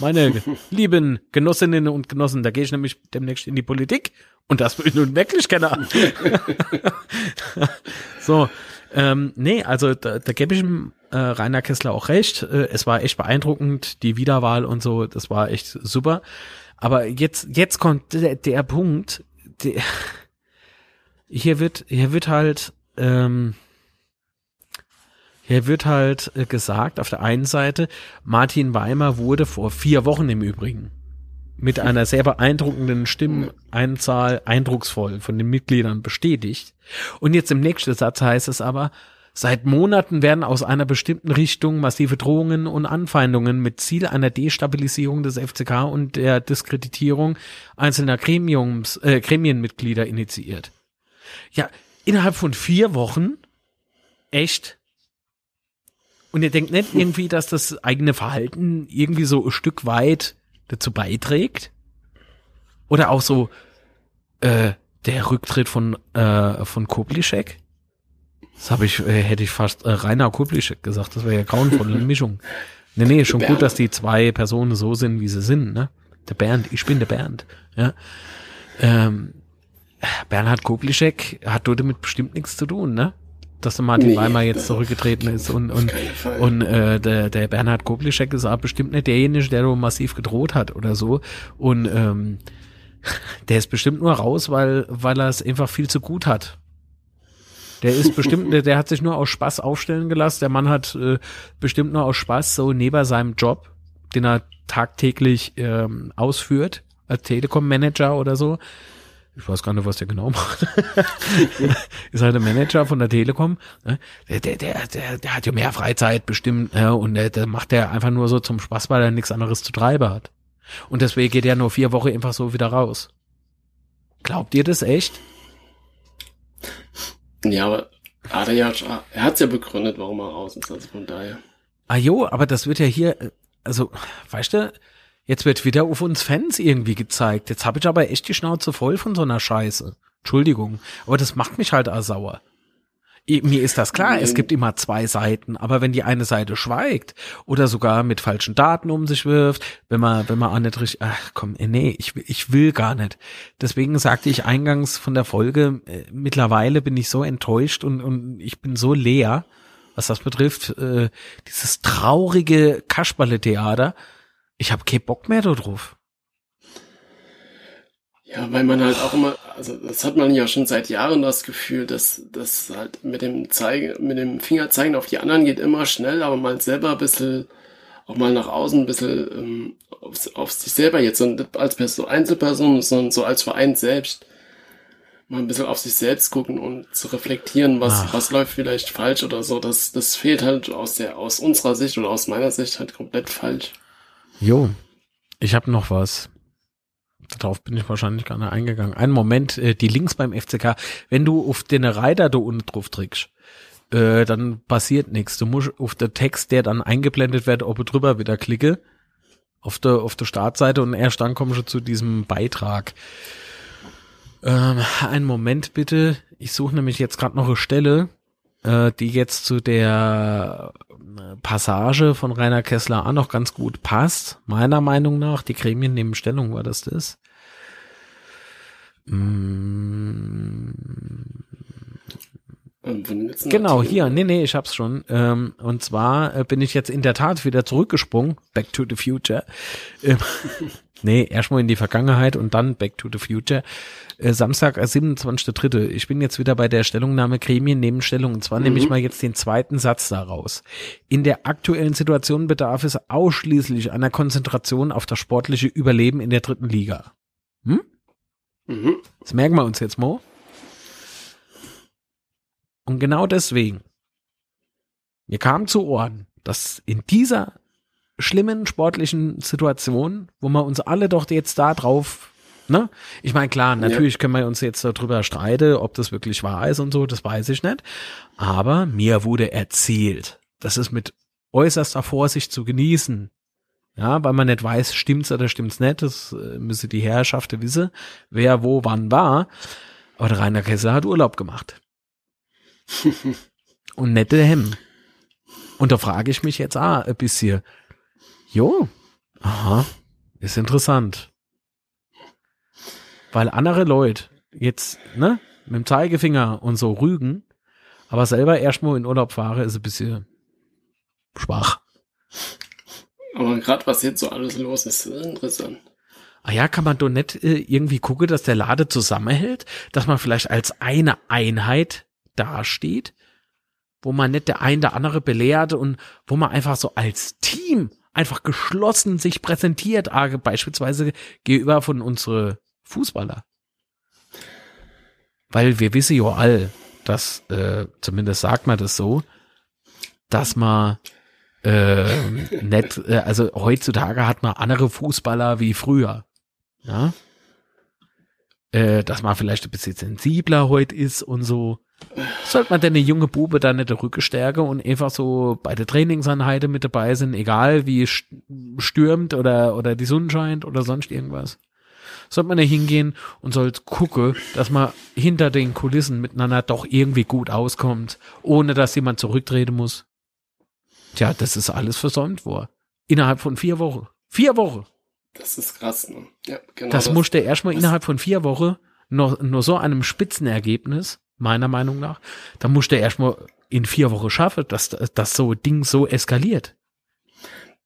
Meine lieben Genossinnen und Genossen, da gehe ich nämlich demnächst in die Politik und das will ich nun wirklich keiner. (laughs) so, ähm, nee, also da, da gebe ich ihm äh, Rainer Kessler auch recht. Äh, es war echt beeindruckend, die Wiederwahl und so, das war echt super. Aber jetzt, jetzt kommt der, der Punkt, der, hier wird, hier wird halt, ähm, hier wird halt äh, gesagt, auf der einen Seite, Martin Weimer wurde vor vier Wochen im Übrigen mit einer sehr beeindruckenden Stimmeneinzahl eindrucksvoll von den Mitgliedern bestätigt. Und jetzt im nächsten Satz heißt es aber, Seit Monaten werden aus einer bestimmten Richtung massive Drohungen und Anfeindungen mit Ziel einer Destabilisierung des FCK und der Diskreditierung einzelner Gremiums, äh, Gremienmitglieder initiiert. Ja, innerhalb von vier Wochen? Echt? Und ihr denkt nicht irgendwie, dass das eigene Verhalten irgendwie so ein Stück weit dazu beiträgt? Oder auch so äh, der Rücktritt von äh, von Koblischek? Das habe ich, äh, hätte ich fast äh, Rainer Koblischek gesagt. Das wäre ja grauenvolle (laughs) Mischung. Nee, nee, schon gut, dass die zwei Personen so sind, wie sie sind, ne? Der Bernd, ich bin der Bernd, ja. Ähm, Bernhard Koblischek hat dort damit bestimmt nichts zu tun, ne? Dass der Martin nee, Weimar jetzt zurückgetreten ist und und und äh, der der Bernhard Koblischek ist auch bestimmt nicht derjenige, der so massiv gedroht hat oder so und ähm, (laughs) der ist bestimmt nur raus, weil weil er es einfach viel zu gut hat. Der ist bestimmt, (laughs) der, der hat sich nur aus Spaß aufstellen gelassen. Der Mann hat äh, bestimmt nur aus Spaß so neben seinem Job, den er tagtäglich ähm, ausführt als Telekom-Manager oder so, ich weiß gar nicht, was der genau macht. (laughs) ist halt der Manager von der Telekom. Ne? Der, der, der, der, hat ja mehr Freizeit bestimmt ne? und der, der macht der einfach nur so zum Spaß, weil er nichts anderes zu treiben hat. Und deswegen geht er nur vier Wochen einfach so wieder raus. Glaubt ihr das echt? Ja, aber hat er ja, er hat's ja begründet, warum er raus ist, also von daher. Ah jo, aber das wird ja hier, also, weißt du, Jetzt wird wieder auf uns Fans irgendwie gezeigt. Jetzt habe ich aber echt die Schnauze voll von so einer Scheiße. Entschuldigung. Aber das macht mich halt auch sauer. Mir ist das klar, es gibt immer zwei Seiten, aber wenn die eine Seite schweigt oder sogar mit falschen Daten um sich wirft, wenn man, wenn man auch nicht richtig, ach komm, äh, nee, ich, ich will gar nicht. Deswegen sagte ich eingangs von der Folge, äh, mittlerweile bin ich so enttäuscht und, und ich bin so leer, was das betrifft, äh, dieses traurige Kasperle-Theater, ich habe keinen Bock mehr darauf. Ja, weil man halt auch immer, also das hat man ja schon seit Jahren das Gefühl, dass das halt mit dem Zeigen, mit dem Fingerzeigen auf die anderen geht immer schnell, aber man selber ein bisschen, auch mal nach außen ein bisschen ähm, auf, auf sich selber jetzt, und als Person, Einzelperson, sondern so als Verein selbst mal ein bisschen auf sich selbst gucken und zu reflektieren, was, was läuft vielleicht falsch oder so. Das, das fehlt halt aus der, aus unserer Sicht oder aus meiner Sicht halt komplett falsch. Jo, ich habe noch was. Darauf bin ich wahrscheinlich gar nicht eingegangen. Einen Moment, äh, die Links beim FCK. Wenn du auf den Reiter da unten drauf trägst, äh, dann passiert nichts. Du musst auf den Text, der dann eingeblendet wird, ob ich drüber wieder klicke, auf der, auf der Startseite und erst dann kommst du zu diesem Beitrag. Ähm, einen Moment bitte. Ich suche nämlich jetzt gerade noch eine Stelle, äh, die jetzt zu der äh, Passage von Rainer Kessler auch noch ganz gut passt. Meiner Meinung nach, die Gremien nehmen Stellung, war das das? Mm. Genau, hier, nee, nee, ich hab's schon. Ähm, und zwar äh, bin ich jetzt in der Tat wieder zurückgesprungen, Back to the Future. Ähm, (laughs) nee, erstmal in die Vergangenheit und dann Back to the Future. Äh, Samstag, äh, 27.3. Ich bin jetzt wieder bei der Stellungnahme Gremien Nebenstellung und zwar mhm. nehme ich mal jetzt den zweiten Satz daraus. In der aktuellen Situation bedarf es ausschließlich einer Konzentration auf das sportliche Überleben in der dritten Liga. Hm? Mhm. Das merken wir uns jetzt, Mo. Und genau deswegen, mir kam zu Ohren, dass in dieser schlimmen sportlichen Situation, wo wir uns alle doch jetzt da drauf, ne? Ich meine, klar, natürlich ja. können wir uns jetzt darüber streiten, ob das wirklich wahr ist und so, das weiß ich nicht. Aber mir wurde erzählt, das ist mit äußerster Vorsicht zu genießen. Ja, weil man nicht weiß, stimmt's oder stimmt's nicht, das äh, müsse die Herrschaft wissen, wer wo wann war. Aber der Rainer Kessler hat Urlaub gemacht. (laughs) und nette Hemden. Und da frage ich mich jetzt ah, ein bisschen, jo, aha, ist interessant. Weil andere Leute jetzt, ne, mit dem Zeigefinger und so rügen, aber selber erstmal in Urlaub fahre, ist ein bisschen schwach. Aber gerade was jetzt so alles los ist, ist interessant. Ah ja, kann man doch nicht äh, irgendwie gucken, dass der Lade zusammenhält, dass man vielleicht als eine Einheit dasteht, wo man nicht der ein der andere belehrt und wo man einfach so als Team einfach geschlossen sich präsentiert, beispielsweise gegenüber von unsere Fußballer. Weil wir wissen ja all, dass, äh, zumindest sagt man das so, dass man äh, (laughs) nicht, äh, also heutzutage hat man andere Fußballer wie früher. Ja. Äh, dass man vielleicht ein bisschen sensibler heute ist und so. Sollte man denn eine junge Bube da nicht der Rücke stärken und einfach so bei der Trainingseinheiten mit dabei sind, egal wie stürmt oder, oder die Sonne scheint oder sonst irgendwas? Sollte man da hingehen und soll gucken, dass man hinter den Kulissen miteinander doch irgendwie gut auskommt, ohne dass jemand zurücktreten muss? Tja, das ist alles versäumt worden. Innerhalb von vier Wochen. Vier Wochen! Das ist krass, ne? Ja, genau. Das, das musste erstmal innerhalb von vier Wochen noch, nur so einem Spitzenergebnis meiner Meinung nach. Da musst du erstmal in vier Wochen schaffen, dass das so Ding so eskaliert.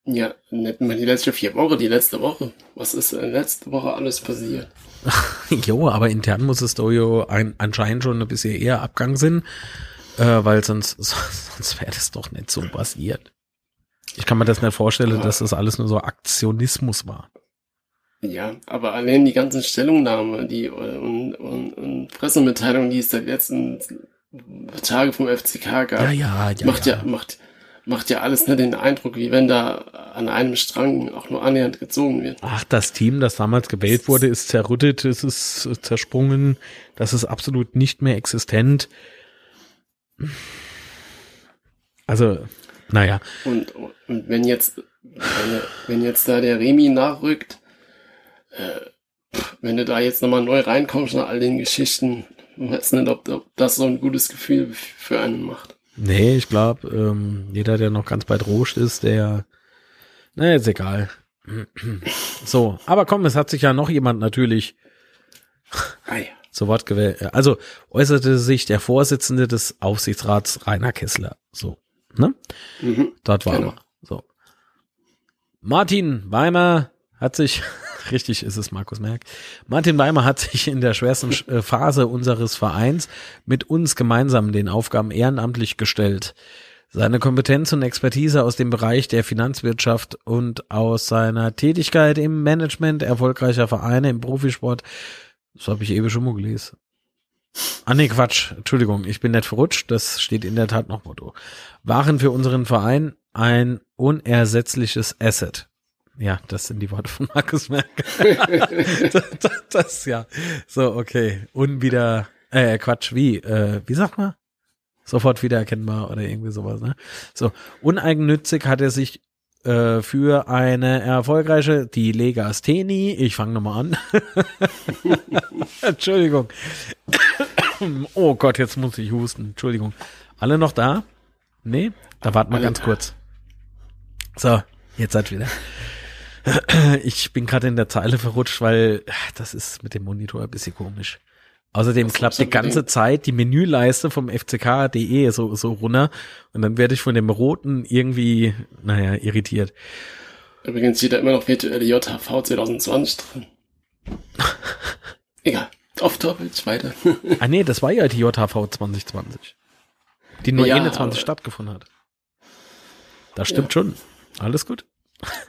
Ja, nicht mal die letzte vier Wochen, die letzte Woche. Was ist in letzte Woche alles passiert? (laughs) jo, aber intern muss es doch jo ein, anscheinend schon ein bisschen eher Abgang sein, äh, weil sonst, (laughs) sonst wäre das doch nicht so passiert. Ich kann mir das nicht vorstellen, ja. dass das alles nur so Aktionismus war. Ja, aber allein die ganzen Stellungnahmen, die und, und, und Pressemitteilungen, die es seit letzten Tage vom FCK gab, ja, ja, ja, macht ja, macht macht ja alles nicht den Eindruck, wie wenn da an einem Strang auch nur annähernd gezogen wird. Ach, das Team, das damals gewählt wurde, ist zerrüttet, es ist zersprungen, das ist absolut nicht mehr existent. Also, naja. Und, und wenn jetzt, wenn, wenn jetzt da der Remi nachrückt, äh, wenn du da jetzt nochmal neu reinkommst nach all den Geschichten, weiß nicht, ob, ob das so ein gutes Gefühl für einen macht. Nee, ich glaube, ähm, jeder, der noch ganz bei Trost ist, der, naja, ist egal. (clears throat) So, aber komm, es hat sich ja noch jemand natürlich ja. zu Wort gewählt. Also äußerte sich der Vorsitzende des Aufsichtsrats Rainer Kessler. So, ne? Mhm, Dort war genau. er. So. Martin Weimer hat sich richtig ist es Markus Merck. Martin Weimer hat sich in der schwersten äh, Phase unseres Vereins mit uns gemeinsam den Aufgaben ehrenamtlich gestellt. Seine Kompetenz und Expertise aus dem Bereich der Finanzwirtschaft und aus seiner Tätigkeit im Management erfolgreicher Vereine im Profisport, das habe ich eben schon mal gelesen. Ah nee, Quatsch, Entschuldigung, ich bin nicht verrutscht, das steht in der Tat noch Motto. Waren für unseren Verein ein unersetzliches Asset. Ja, das sind die Worte von Markus Merkel. (laughs) das, das, das, ja. So, okay. Unwieder, äh, Quatsch, wie, äh, wie sagt man? Sofort wiedererkennbar oder irgendwie sowas, ne? So, uneigennützig hat er sich äh, für eine erfolgreiche, die Legasthenie. Ich fange nochmal an. (laughs) Entschuldigung. (coughs) oh Gott, jetzt muss ich husten. Entschuldigung. Alle noch da? Nee? Da warten wir ganz kurz. So, jetzt seid wieder. (clears throat) Ich bin gerade in der Zeile verrutscht, weil das ist mit dem Monitor ein bisschen komisch. Außerdem Was klappt die ganze den? Zeit die Menüleiste vom fck.de so, so runter und dann werde ich von dem roten irgendwie, naja, irritiert. Übrigens steht da immer noch virtuelle JHV 2020 drin. (laughs) Egal. Off topic, weiter. ah nee, das war ja die JHV 2020. Die nur ja, 21 stattgefunden hat. Das stimmt ja. schon. Alles gut.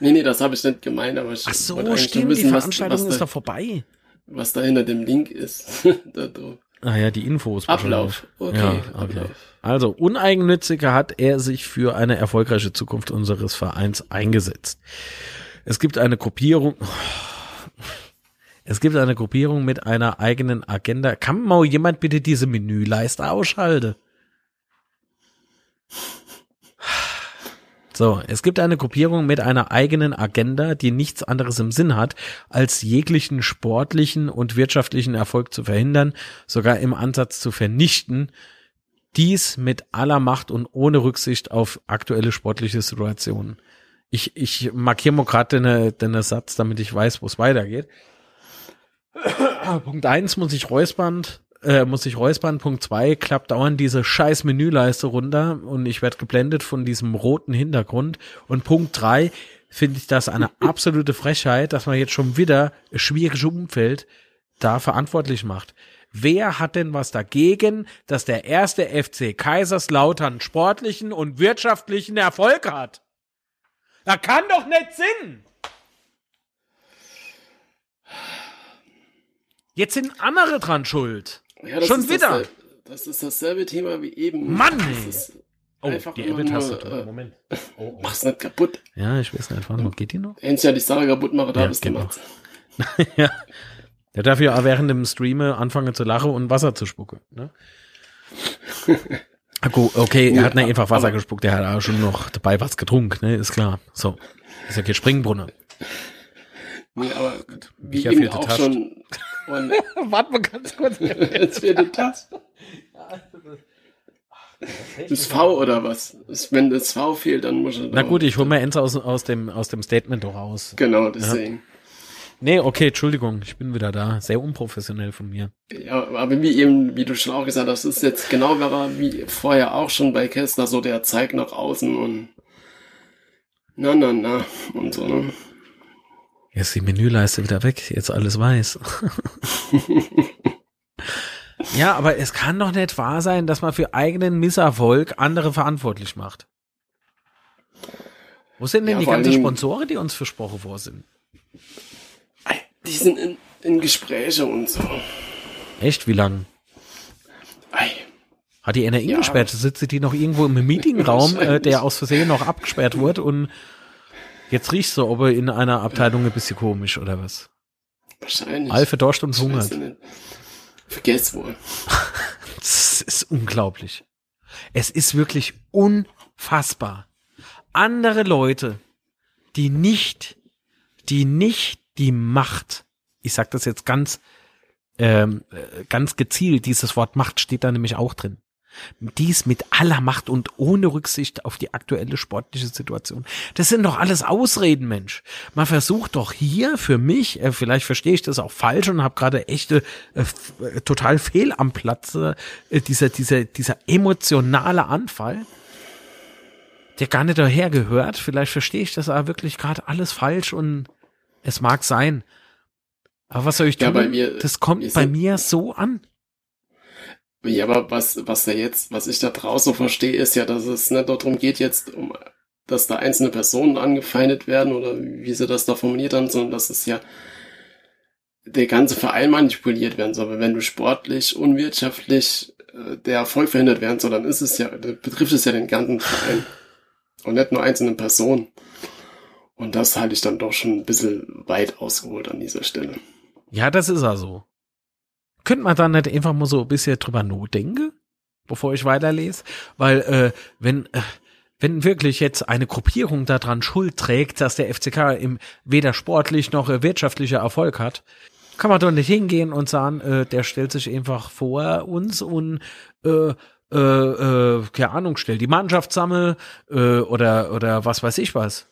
Nee, nee, das habe ich nicht gemeint, aber ich Ach so, stimmt, wissen, die Veranstaltung was, was ist da, vorbei. Was da hinter dem Link ist. (laughs) ah ja, die Infos. Ablauf. Okay, ja, Ablauf. Also, uneigennütziger hat er sich für eine erfolgreiche Zukunft unseres Vereins eingesetzt. Es gibt eine Gruppierung. Es gibt eine Gruppierung mit einer eigenen Agenda. Kann mal jemand bitte diese Menüleiste ausschalten? So, es gibt eine Gruppierung mit einer eigenen Agenda, die nichts anderes im Sinn hat, als jeglichen sportlichen und wirtschaftlichen Erfolg zu verhindern, sogar im Ansatz zu vernichten. Dies mit aller Macht und ohne Rücksicht auf aktuelle sportliche Situationen. Ich, ich markiere mal gerade den, den Satz, damit ich weiß, wo es weitergeht. Punkt eins muss ich räuspern äh, muss ich räuspern. Punkt zwei, klappt dauernd diese scheiß Menüleiste runter und ich werde geblendet von diesem roten Hintergrund. Und Punkt drei, finde ich das eine (laughs) absolute Frechheit, dass man jetzt schon wieder ein schwieriges Umfeld da verantwortlich macht. Wer hat denn was dagegen, dass der erste FC Kaiserslautern sportlichen und wirtschaftlichen Erfolg hat? Da kann doch nicht Sinn! Jetzt sind andere dran schuld. Ja, Schon wieder. Das, das, ist dasselbe Thema wie eben. Mann. Oh, die Ebbe-Taste. Moment. (laughs) Oh, oh. Mach's nicht kaputt. Ja, ich weiß nicht, wann geht die noch? Wenn ja die Sache kaputt mache, da ja, bist genau. du (laughs) Ja. Der darf ja während dem Streame anfangen zu lachen und Wasser zu spucken. Ne? (laughs) okay, er hat nicht einfach Wasser gespuckt, er hat auch schon noch dabei was getrunken, ne? Ist klar. So. Ist ja kein Springbrunnen. Nee, aber wie ja eben auch schon. (laughs) Warte mal ganz kurz. (laughs) Jetzt wird die Taste. Das V oder was? Wenn das V fehlt, dann muss er. Na gut, ich hole mir eins aus, aus, dem, aus dem Statement raus. Genau, deswegen. Ja. Nee, okay, Entschuldigung, ich bin wieder da. Sehr unprofessionell von mir. Ja, aber wie eben, wie du schon auch gesagt hast, ist jetzt genau wie vorher auch schon bei Kessler so der Zeig nach außen und na, na, na und so, ne? Jetzt die Menüleiste wieder weg, jetzt alles weiß. (laughs) ja, aber es kann doch nicht wahr sein, dass man für eigenen Misserfolg andere verantwortlich macht. Wo sind denn ja, die ganzen Sponsoren, die uns versprochen worden sind? Die sind in, in Gespräche und so. Echt? Wie lang? Hat die NRI ja. gesperrt? Sitzt die noch irgendwo im Meetingraum, (laughs) äh, der aus Versehen noch abgesperrt wurde und Jetzt riechst du aber in einer Abteilung ein bisschen komisch, oder was? Wahrscheinlich. Alpha Dorscht und hungert. Vergesst wohl. (laughs) das ist unglaublich. Es ist wirklich unfassbar. Andere Leute, die nicht, die nicht die Macht, ich sag das jetzt ganz, ähm, äh, ganz gezielt, dieses Wort Macht steht da nämlich auch drin. Dies mit aller Macht und ohne Rücksicht auf die aktuelle sportliche Situation. Das sind doch alles Ausreden, Mensch. Man versucht doch hier für mich, äh, vielleicht verstehe ich das auch falsch und habe gerade echte äh, äh, total fehl am Platze, äh, dieser, dieser, dieser emotionale Anfall, der gar nicht daher gehört. Vielleicht verstehe ich das aber wirklich gerade alles falsch und es mag sein. Aber was soll ich tun? Ja, mir, das kommt bei mir so an. Ja, aber was, was da jetzt, was ich da draußen verstehe, ist ja, dass es nicht darum geht jetzt, um, dass da einzelne Personen angefeindet werden oder wie sie das da formuliert haben, sondern dass es ja der ganze Verein manipuliert werden soll. Wenn du sportlich, unwirtschaftlich äh, der Erfolg verhindert werden soll, dann ist es ja, betrifft es ja den ganzen Verein und nicht nur einzelne Personen. Und das halte ich dann doch schon ein bisschen weit ausgeholt an dieser Stelle. Ja, das ist also. Könnte man dann nicht einfach mal so ein bisschen drüber nachdenken, bevor ich weiterlese? Weil, äh, wenn, äh, wenn wirklich jetzt eine Gruppierung daran Schuld trägt, dass der FCK im weder sportlich noch äh, wirtschaftlicher Erfolg hat, kann man doch nicht hingehen und sagen, äh, der stellt sich einfach vor uns und äh, äh, äh, keine Ahnung, stellt die Mannschaft zusammen äh, oder oder was weiß ich was.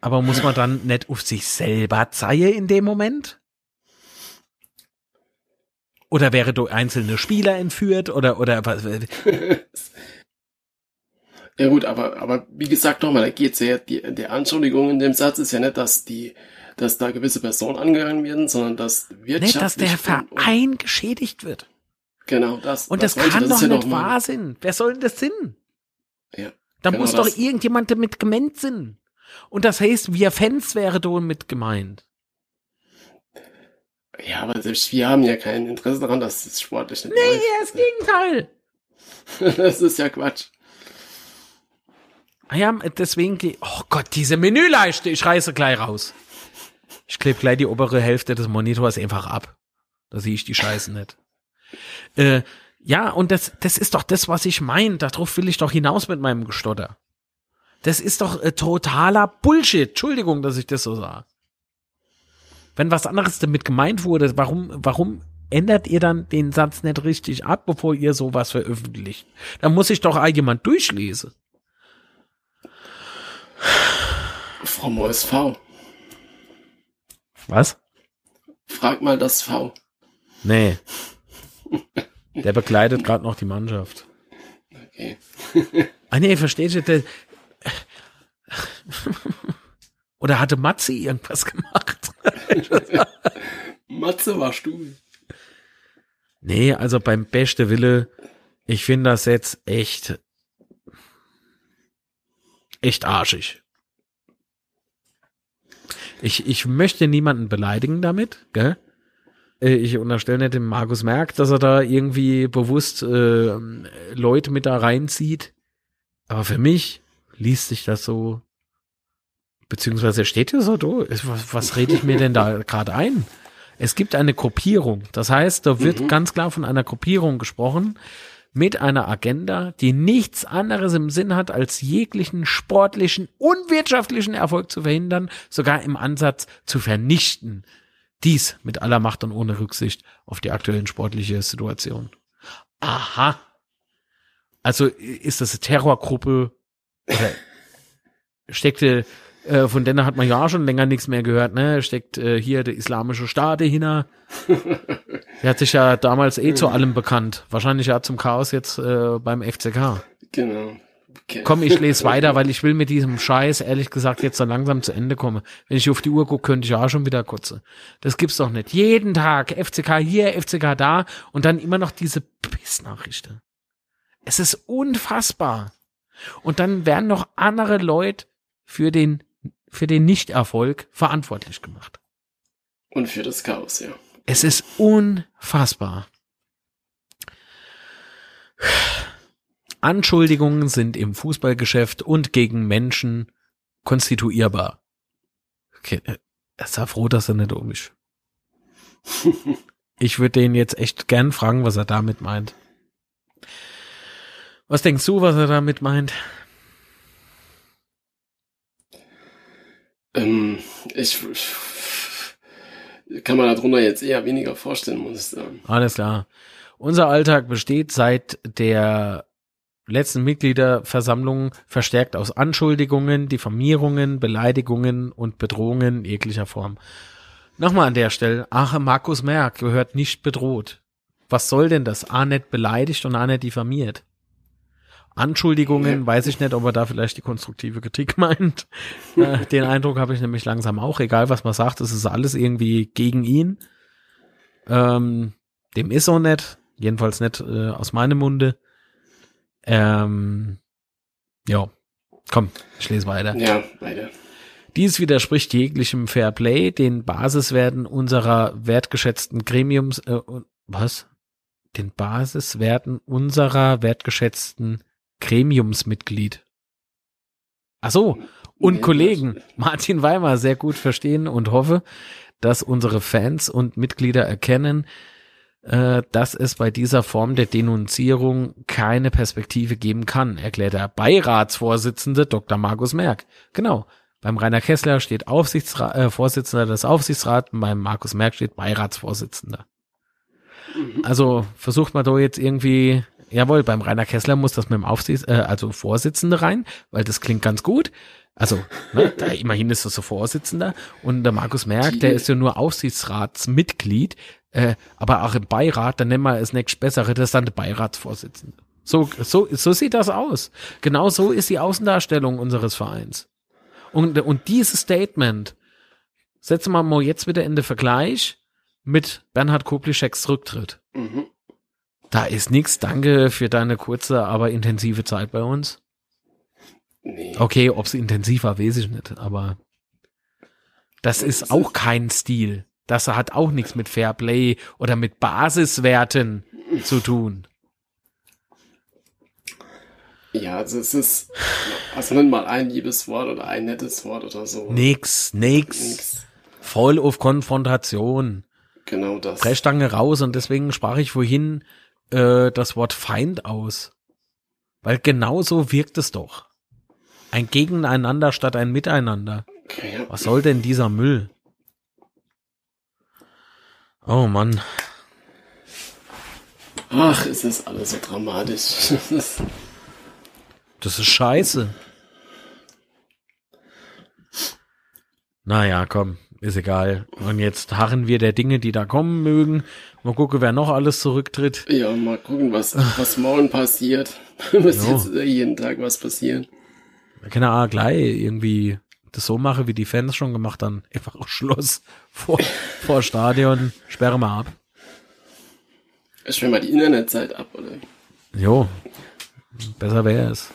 Aber muss man dann nicht auf sich selber zeigen in dem Moment? Oder wäre du einzelne Spieler entführt oder oder was? (laughs) ja gut, aber aber wie gesagt nochmal, da geht's ja die die Anschuldigung in dem Satz ist ja nicht, dass die dass da gewisse Personen angegangen werden, sondern dass wirtschaftlich nicht, dass der Verein geschädigt wird. Genau, das. Und das, das kann doch ja nicht wahr sein. Wer soll denn das sein? Ja. Da genau muss das. doch irgendjemand damit gemeint sein. Und das heißt, wir Fans wäre da mit gemeint. Ja, aber selbst wir haben ja kein Interesse daran, dass es sportlich nicht Nee, läuft. das Gegenteil. (laughs) das ist ja Quatsch. Ah ja, deswegen, oh Gott, diese Menüleiste, ich reiße gleich raus. Ich klebe gleich die obere Hälfte des Monitors einfach ab. Da sehe ich die Scheiße nicht. (laughs) Äh, ja, und das, das ist doch das, was ich meine. Darauf will ich doch hinaus mit meinem Gestotter. Das ist doch äh, totaler Bullshit. Entschuldigung, dass ich das so sah. Wenn was anderes damit gemeint wurde, warum, warum ändert ihr dann den Satz nicht richtig ab, bevor ihr sowas veröffentlicht? Da muss ich doch jemand durchlesen. Frau Mois V. Was? Frag mal das V. Nee. Der begleitet gerade noch die Mannschaft. Okay. ah nee, versteht ihr? Der, oder hatte Matze irgendwas gemacht? (laughs) Matze war stuhl. Nee, also beim beste Wille, ich finde das jetzt echt, echt arschig. Ich, ich möchte niemanden beleidigen damit, gell? Äh, ich unterstelle nicht dem Markus Merck, dass er da irgendwie bewusst äh, Leute mit da reinzieht. Aber für mich liest sich das so, beziehungsweise steht hier so, du, was, was rede ich mir denn da (laughs) gerade ein? Es gibt eine Gruppierung. Das heißt, da wird mhm. ganz klar von einer Gruppierung gesprochen, mit einer Agenda, die nichts anderes im Sinn hat, als jeglichen sportlichen und wirtschaftlichen Erfolg zu verhindern, sogar im Ansatz zu vernichten. Dies mit aller Macht und ohne Rücksicht auf die aktuellen sportliche Situation. Aha. Also ist das eine Terrorgruppe oder (laughs) steckte äh, von denen hat man ja schon länger nichts mehr gehört, ne? Steckt äh, hier der islamische Staat dahinter. (laughs) der hat sich ja damals eh zu allem bekannt. Wahrscheinlich ja zum Chaos jetzt äh, beim FCK. Genau. Okay. Komm, ich lese (laughs) weiter, weil ich will mit diesem Scheiß ehrlich gesagt jetzt so langsam zu Ende kommen. Wenn ich auf die Uhr gucke, könnte ich auch schon wieder kurze. Das gibt's doch nicht. Jeden Tag FCK hier, FCK da und dann immer noch diese Pissnachrichten. Es ist unfassbar. Und dann werden noch andere Leute für den für den Nichterfolg verantwortlich gemacht. Und für das Chaos, ja. Es ist unfassbar. Anschuldigungen sind im Fußballgeschäft und gegen Menschen konstituierbar. Okay, er ist ja froh, dass er nicht um ist. (laughs) Ich würde den jetzt echt gern fragen, was er damit meint. Was denkst du, was er damit meint? Ähm, ich kann man darunter jetzt eher weniger vorstellen, muss ich sagen. Alles klar. Unser Alltag besteht seit der letzten Mitgliederversammlung verstärkt aus Anschuldigungen, Diffamierungen, Beleidigungen und Bedrohungen jeglicher Form. Nochmal an der Stelle, ach, Markus Merck gehört nicht bedroht. Was soll denn das? A nicht beleidigt und A nicht diffamiert. Anschuldigungen, weiß ich nicht, ob er da vielleicht die konstruktive Kritik (laughs) meint. äh, den Eindruck habe ich nämlich langsam auch, egal was man sagt, es ist alles irgendwie gegen ihn. Ähm, dem ist so nicht, jedenfalls nicht äh, aus meinem Munde. Ähm, ja, komm, ich lese weiter. Ja, weiter. Dies widerspricht jeglichem Fairplay, den Basiswerten unserer wertgeschätzten Gremiums, äh, was? Den Basiswerten unserer wertgeschätzten Gremiumsmitglied. Ach so, und nee, Kollegen Martin Weimer sehr gut verstehen und hoffe, dass unsere Fans und Mitglieder erkennen, äh, dass es bei dieser Form der Denunzierung keine Perspektive geben kann, erklärt der Beiratsvorsitzende Dr. Markus Merck. Genau. Beim Rainer Kessler steht Aufsichtsrat, äh, Vorsitzender des Aufsichtsrats, beim Markus Merck steht Beiratsvorsitzender. Also versucht man da jetzt irgendwie, jawohl, beim Rainer Kessler muss das mit dem Aufsichts, äh, also Vorsitzende rein, weil das klingt ganz gut. Also, ne, (laughs) da immerhin ist das so Vorsitzender und der Markus Merck, der ist ja nur Aufsichtsratsmitglied, äh, aber auch im Beirat, dann nennen wir es nächst bessere, das ist dann der Beiratsvorsitzende. So, so, so sieht das aus. Genau so ist die Außendarstellung unseres Vereins. Und, und dieses Statement setzen wir mal jetzt wieder in den Vergleich mit Bernhard Koplischeks Rücktritt. Mhm. Da ist nichts. Danke für deine kurze, aber intensive Zeit bei uns. Nee. Okay, ob es intensiv war, weiß ich nicht, aber das ist auch kein Stil. Das hat auch nichts mit Fairplay oder mit Basiswerten zu tun. Ja, also es ist, also nenn mal ein liebes Wort oder ein nettes Wort oder so. Nix, nix. nix. Voll auf Konfrontation. Genau das. Brechstange raus und deswegen sprach ich vorhin äh, das Wort Feind aus. Weil genau so wirkt es doch. Ein Gegeneinander statt ein Miteinander. Was soll denn dieser Müll? Oh Mann. Ach, ist das alles so dramatisch. (laughs) das ist scheiße. Naja, komm, ist egal. Und jetzt harren wir der Dinge, die da kommen mögen. Mal gucken, wer noch alles zurücktritt. Ja, mal gucken, was, was morgen passiert. (laughs) Muss jetzt jeden Tag was passieren. Keine Ahnung, gleich irgendwie das so mache, wie die Fans schon gemacht haben. Einfach Schluss vor, vor Stadion, sperre mal ab. Sperre mal die Internetzeit ab, oder? Jo, besser wäre es.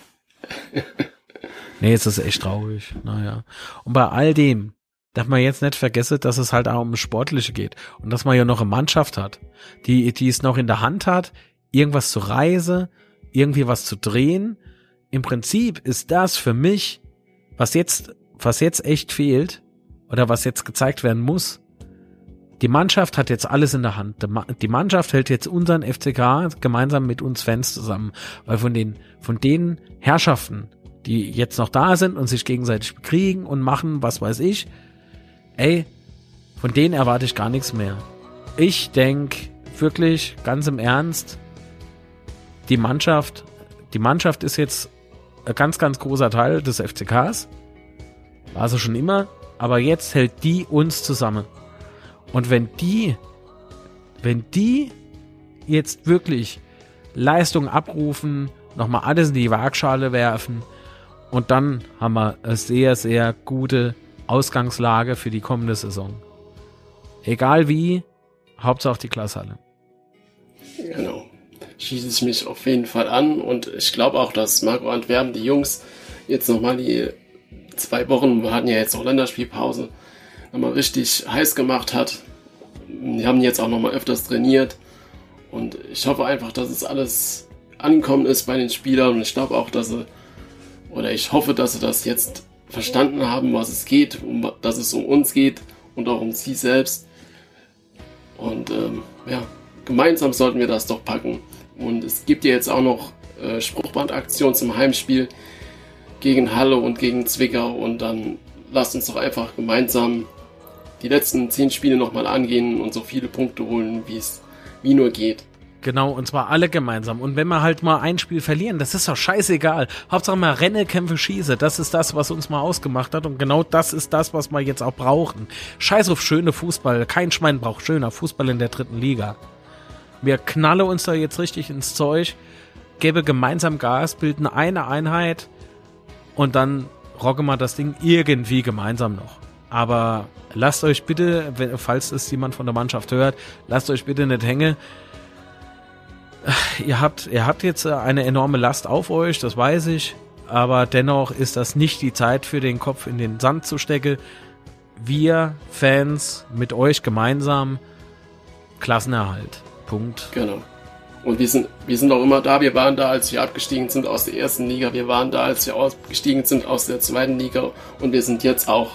nee, es ist echt traurig. Naja. Und bei all dem darf man jetzt nicht vergessen, dass es halt auch um Sportliche geht. Und dass man ja noch eine Mannschaft hat, die, die es noch in der Hand hat, irgendwas zu reisen, irgendwie was zu drehen. Im Prinzip ist das für mich, was jetzt was jetzt echt fehlt oder was jetzt gezeigt werden muss, die Mannschaft hat jetzt alles in der Hand. Die Mannschaft hält jetzt unseren FCK gemeinsam mit uns Fans zusammen, weil von den, von den Herrschaften, die jetzt noch da sind und sich gegenseitig bekriegen und machen, was weiß ich, ey, von denen erwarte ich gar nichts mehr. Ich denk wirklich ganz im Ernst, die Mannschaft, die Mannschaft ist jetzt ein ganz, ganz großer Teil des FCKs. War sie schon immer, aber jetzt hält die uns zusammen. Und wenn die, wenn die jetzt wirklich Leistung abrufen, nochmal alles in die Waagschale werfen und dann haben wir eine sehr, sehr gute Ausgangslage für die kommende Saison. Egal wie, Hauptsache die Glashalle. Genau. Schieße ich mich auf jeden Fall an und ich glaube auch, dass Marco Antwerpen die Jungs jetzt nochmal die zwei Wochen, wir hatten ja jetzt noch Länderspielpause, nochmal richtig heiß gemacht hat. Die haben jetzt auch nochmal öfters trainiert. Und ich hoffe einfach, dass es alles angekommen ist bei den Spielern. Und ich glaube auch, dass sie, oder ich hoffe, dass sie das jetzt verstanden haben, was es geht, um, dass es um uns geht und auch um sie selbst. Und ähm, ja, gemeinsam sollten wir das doch packen. Und es gibt ja jetzt auch noch äh, Spruchbandaktion zum Heimspiel gegen Halle und gegen Zwickau und dann lasst uns doch einfach gemeinsam die letzten zehn Spiele nochmal angehen und so viele Punkte holen, wie es wie nur geht. Genau, und zwar alle gemeinsam. Und wenn wir halt mal ein Spiel verlieren, das ist doch scheißegal. Hauptsache mal Renne, Kämpfe, Schieße. Das ist das, was uns mal ausgemacht hat. Und genau das ist das, was wir jetzt auch brauchen. Scheiß auf schöne Fußball. Kein Schwein braucht schöner Fußball in der dritten Liga. Wir knallen uns da jetzt richtig ins Zeug, gebe gemeinsam Gas, bilden eine Einheit und dann rocke mal das Ding irgendwie gemeinsam noch. Aber lasst euch bitte, falls es jemand von der Mannschaft hört, lasst euch bitte nicht hängen. Ihr habt, ihr habt jetzt eine enorme Last auf euch, das weiß ich. Aber dennoch ist das nicht die Zeit für den Kopf in den Sand zu stecken. Wir Fans mit euch gemeinsam Klassenerhalt. Punkt. Genau. Und wir sind, wir sind auch immer da. Wir waren da, als wir abgestiegen sind aus der ersten Liga. Wir waren da, als wir ausgestiegen sind aus der zweiten Liga. Und wir sind jetzt auch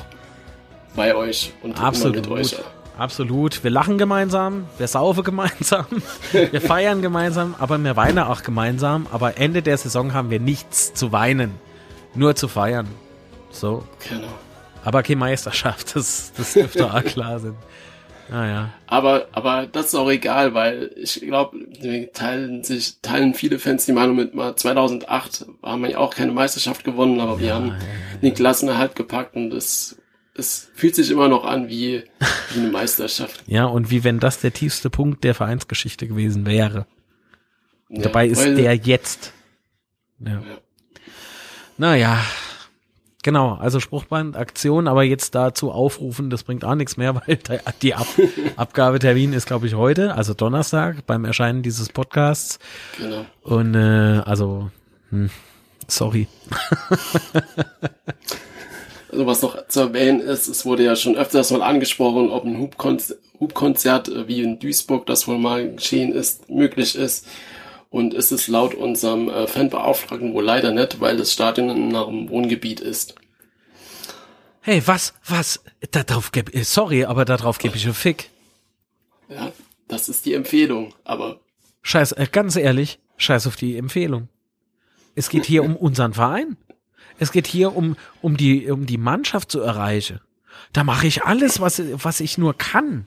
bei euch und Absolut. mit euch. Absolut. Wir lachen gemeinsam, wir saufen gemeinsam, (laughs) wir feiern gemeinsam, aber wir weinen auch gemeinsam. Aber Ende der Saison haben wir nichts zu weinen, nur zu feiern. So. Genau. Aber keine Meisterschaft, das, das dürfte auch (laughs) klar sein. Naja. Aber, aber das ist auch egal, weil ich glaube, teilen sich, teilen viele Fans die Meinung mit mal 2008 haben wir ja auch keine Meisterschaft gewonnen, aber wir haben ja, ja, den Klassenerhalt gepackt und das es fühlt sich immer noch an wie, wie eine Meisterschaft. ja, und wie wenn das der tiefste Punkt der Vereinsgeschichte gewesen wäre. Ja, Dabei ist der jetzt. Ja. ja. Naja, genau, also Spruchband, Aktion, aber jetzt dazu aufrufen, das bringt auch nichts mehr, (laughs) weil die Ab Abgabetermin ist, glaube ich, heute, also Donnerstag, beim Erscheinen dieses Podcasts. Genau. Und äh, also, hm, sorry. (laughs) Was noch zu erwähnen ist, es wurde ja schon öfters mal angesprochen, ob ein Hubkonzert äh, wie in Duisburg, das wohl mal geschehen ist, möglich ist. Und ist es laut unserem äh, Fanbeauftragten wohl leider nicht, weil das Stadion in einem Wohngebiet ist. Hey, was, was? Darauf gebe äh, sorry, aber darauf gebe ich einen Fick. Ja, das ist die Empfehlung, aber. Scheiß, äh, ganz ehrlich, scheiß auf die Empfehlung. Es geht hier um unseren Verein. Es geht hier um, um die, um die Mannschaft zu erreichen. Da mache ich alles, was, was ich nur kann,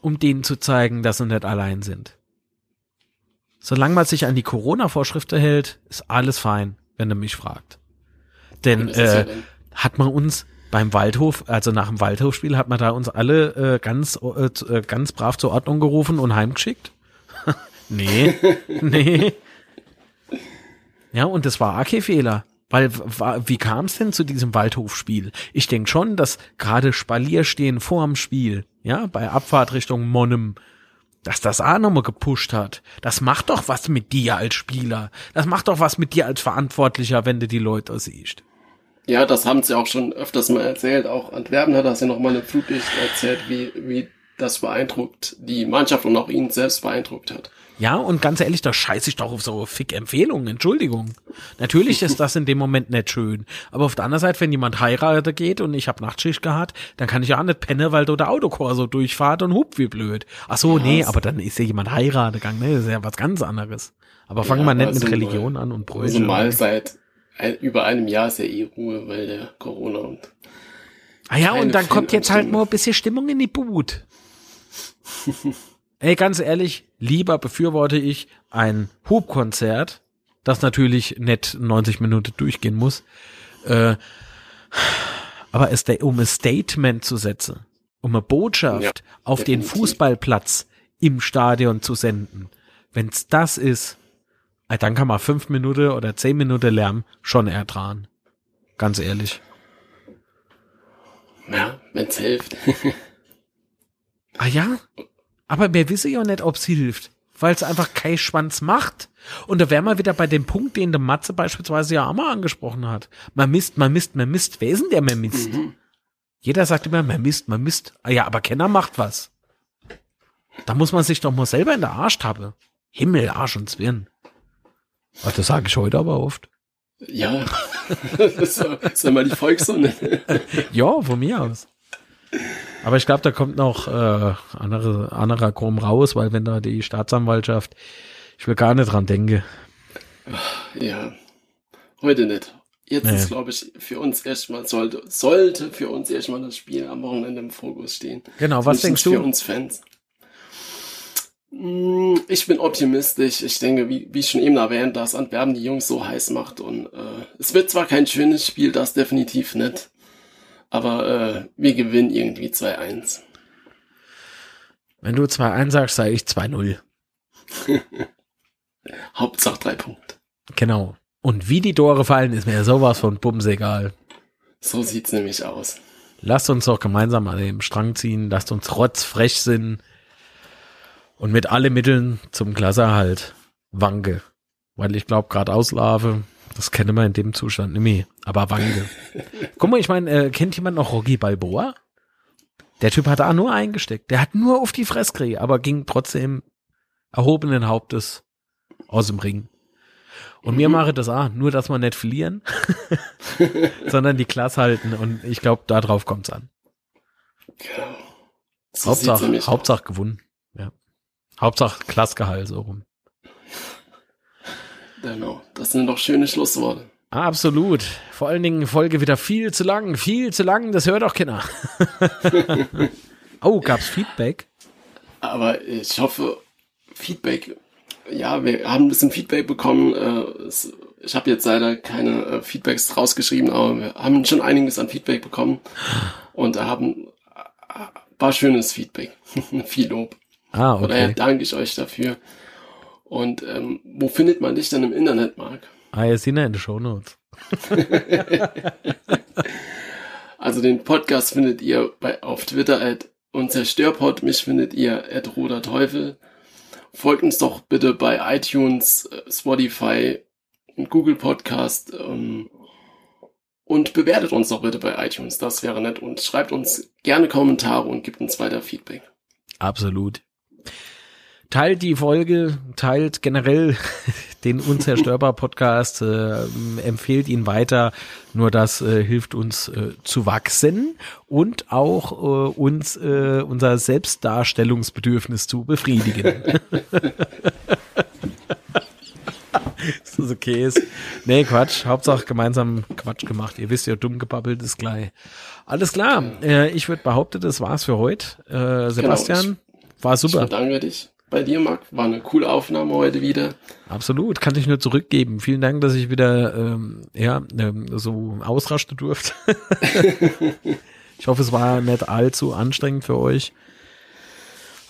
um denen zu zeigen, dass sie nicht allein sind. Solange man sich an die Corona-Vorschriften hält, ist alles fein, wenn du mich fragt. Denn äh, hat man uns beim Waldhof, also nach dem Waldhofspiel, hat man da uns alle äh, ganz, äh, äh ganz brav zur Ordnung gerufen und heimgeschickt? (laughs) nee, (laughs) nee. Ja, und das war AK-Fehler. Weil, wie kam es denn zu diesem Waldhofspiel? Ich denke schon, dass gerade Spalier stehen vorm Spiel, ja, bei Abfahrt Richtung Monnem, dass das auch nochmal gepusht hat. Das macht doch was mit dir als Spieler. Das macht doch was mit dir als Verantwortlicher, wenn du die Leute siehst. Ja, das haben sie auch schon öfters mal erzählt. Auch Antwerpen hat das ja nochmal eine Flutlicht erzählt, wie, wie das beeindruckt die Mannschaft und auch ihn selbst beeindruckt hat. Ja, und ganz ehrlich, da scheiße ich doch auf so Fick-Empfehlungen, Entschuldigung. Natürlich ist das in dem Moment nicht schön. Aber auf der anderen Seite, wenn jemand heiratet geht und ich hab Nachtschicht gehabt, dann kann ich ja auch nicht pennen, weil da der Autokor so durchfahrt und hupt wie blöd. Ach so, ja, nee, aber dann ist ja jemand heiratet gegangen, ne? Das ist ja was ganz anderes. Aber fangen wir ja, nicht mit Religion an und Bräuche. Also mal seit ein, über einem Jahr ist ja eh Ruhe, weil der Corona und Ah ja, und dann kommt jetzt halt mal ein bisschen Stimmung in die Boot. (laughs) Ey, ganz ehrlich, lieber befürworte ich ein Hubkonzert, das natürlich nicht 90 Minuten durchgehen muss, äh, aber es, um ein Statement zu setzen, um eine Botschaft ja, auf definitiv. den Fußballplatz im Stadion zu senden. Wenn's das ist, dann kann man fünf Minuten oder zehn Minuten Lärm schon ertragen. Ganz ehrlich. Ja, wenn's hilft. (laughs) ah ja? Aber wir wissen ja nicht, ob's hilft, weil es einfach kein Schwanz macht. Und da wären wir wieder bei dem Punkt, den der Matze beispielsweise ja auch mal angesprochen hat. Man misst, man misst, man misst. Wer ist denn der, man misst? Mhm. Jeder sagt immer, man misst, man misst. Ah ja, aber Kenner macht was. Da muss man sich doch mal selber in der Arsch tappe. Himmel, Arsch und Zwirn. Ach, das sage ich heute aber oft. Ja, das ist, ist mal die Volkssonne. (laughs) ja, von mir aus. Aber ich glaube, da kommt noch äh, andere, anderer Krumm raus, weil wenn da die Staatsanwaltschaft, ich will gar nicht dran denken. Ja, heute nicht. Jetzt nee. ist, glaube ich, für uns erstmal, sollte, sollte für uns erstmal das Spiel am Wochenende im Fokus stehen. Genau, was denkst du? Für uns Fans. Hm, ich bin optimistisch. Ich denke, wie, wie schon eben erwähnt, dass Antwerpen die Jungs so heiß macht. Und äh, es wird zwar kein schönes Spiel, das definitiv nicht. Aber äh, wir gewinnen irgendwie 2-1. Wenn du 2-1 sagst, sage ich 2-0. (laughs) Hauptsache drei Punkte. Genau. Und wie die Tore fallen, ist mir sowas von Bums egal. So sieht's nämlich aus. Lasst uns doch gemeinsam an dem Strang ziehen, lasst uns rotzfrech sind und mit allen Mitteln zum Klasserhalt wanke. Weil ich glaube, gerade Auslave, das kennen wir in dem Zustand mehr. Aber Wange. Guck mal, ich meine, äh, kennt jemand noch Rocky Balboa? Der Typ hat da nur eingesteckt. Der hat nur auf die Fresse gekriegt, aber ging trotzdem erhobenen Hauptes aus dem Ring. Und mhm. mir mache das auch, nur dass wir nicht verlieren, (laughs) sondern die Klasse halten. Und ich glaube, darauf kommt's an. Genau. So Hauptsache, Hauptsache gewonnen. Ja. Hauptsache Klassgehalt so rum. Genau, das sind doch schöne Schlussworte. Absolut. Vor allen Dingen Folge wieder viel zu lang, viel zu lang, das hört auch keiner. (laughs) oh, gab's Feedback? Aber ich hoffe, Feedback, ja, wir haben ein bisschen Feedback bekommen. Äh, ich habe jetzt leider keine äh, Feedbacks rausgeschrieben, aber wir haben schon einiges an Feedback bekommen und haben äh, war schönes Feedback. (laughs) Viel Lob. Ah, okay. Daher danke ich euch dafür. Und ähm, wo findet man dich denn im Internet, Marc? Ah, ihr seht ja in den Show Notes. (laughs) also den Podcast findet ihr bei, auf Twitter at unzerstörpod. Mich findet ihr at Roder Teufel. Folgt uns doch bitte bei iTunes, äh, Spotify und Google Podcast. Ähm, und bewertet uns doch bitte bei iTunes. Das wäre nett. Und schreibt uns gerne Kommentare und gibt uns weiter Feedback. Absolut teilt die Folge, teilt generell (laughs) den Unzerstörbar Podcast, äh, empfehlt ihn weiter. Nur das äh, hilft uns äh, zu wachsen und auch äh, uns äh, unser Selbstdarstellungsbedürfnis zu befriedigen. (laughs) ist das okay ist. Nee, Quatsch. Hauptsache gemeinsam Quatsch gemacht. Ihr wisst ja, dumm gebabbelt ist gleich. Alles klar. Äh, ich würde behaupten, das war's für heute. Äh, Sebastian, genau, ich, war super. Ich danke dich bei dir, Marc. War eine coole Aufnahme heute wieder. Absolut, kann ich nur zurückgeben. Vielen Dank, dass ich wieder ähm, ja ähm, so ausrasten durfte. (laughs) ich hoffe, es war nicht allzu anstrengend für euch.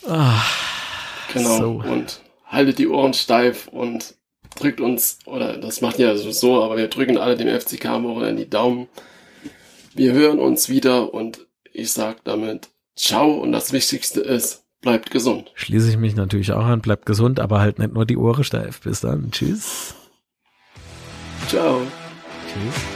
Ah, genau. So. Und haltet die Ohren steif und drückt uns, oder das macht ja so, aber wir drücken alle dem FCK in die Daumen. Wir hören uns wieder und ich sag damit Ciao und das Wichtigste ist, Bleibt gesund. Schließe ich mich natürlich auch an, bleibt gesund, aber halt nicht nur die Ohren steif. Bis dann. Tschüss. Ciao. Tschüss.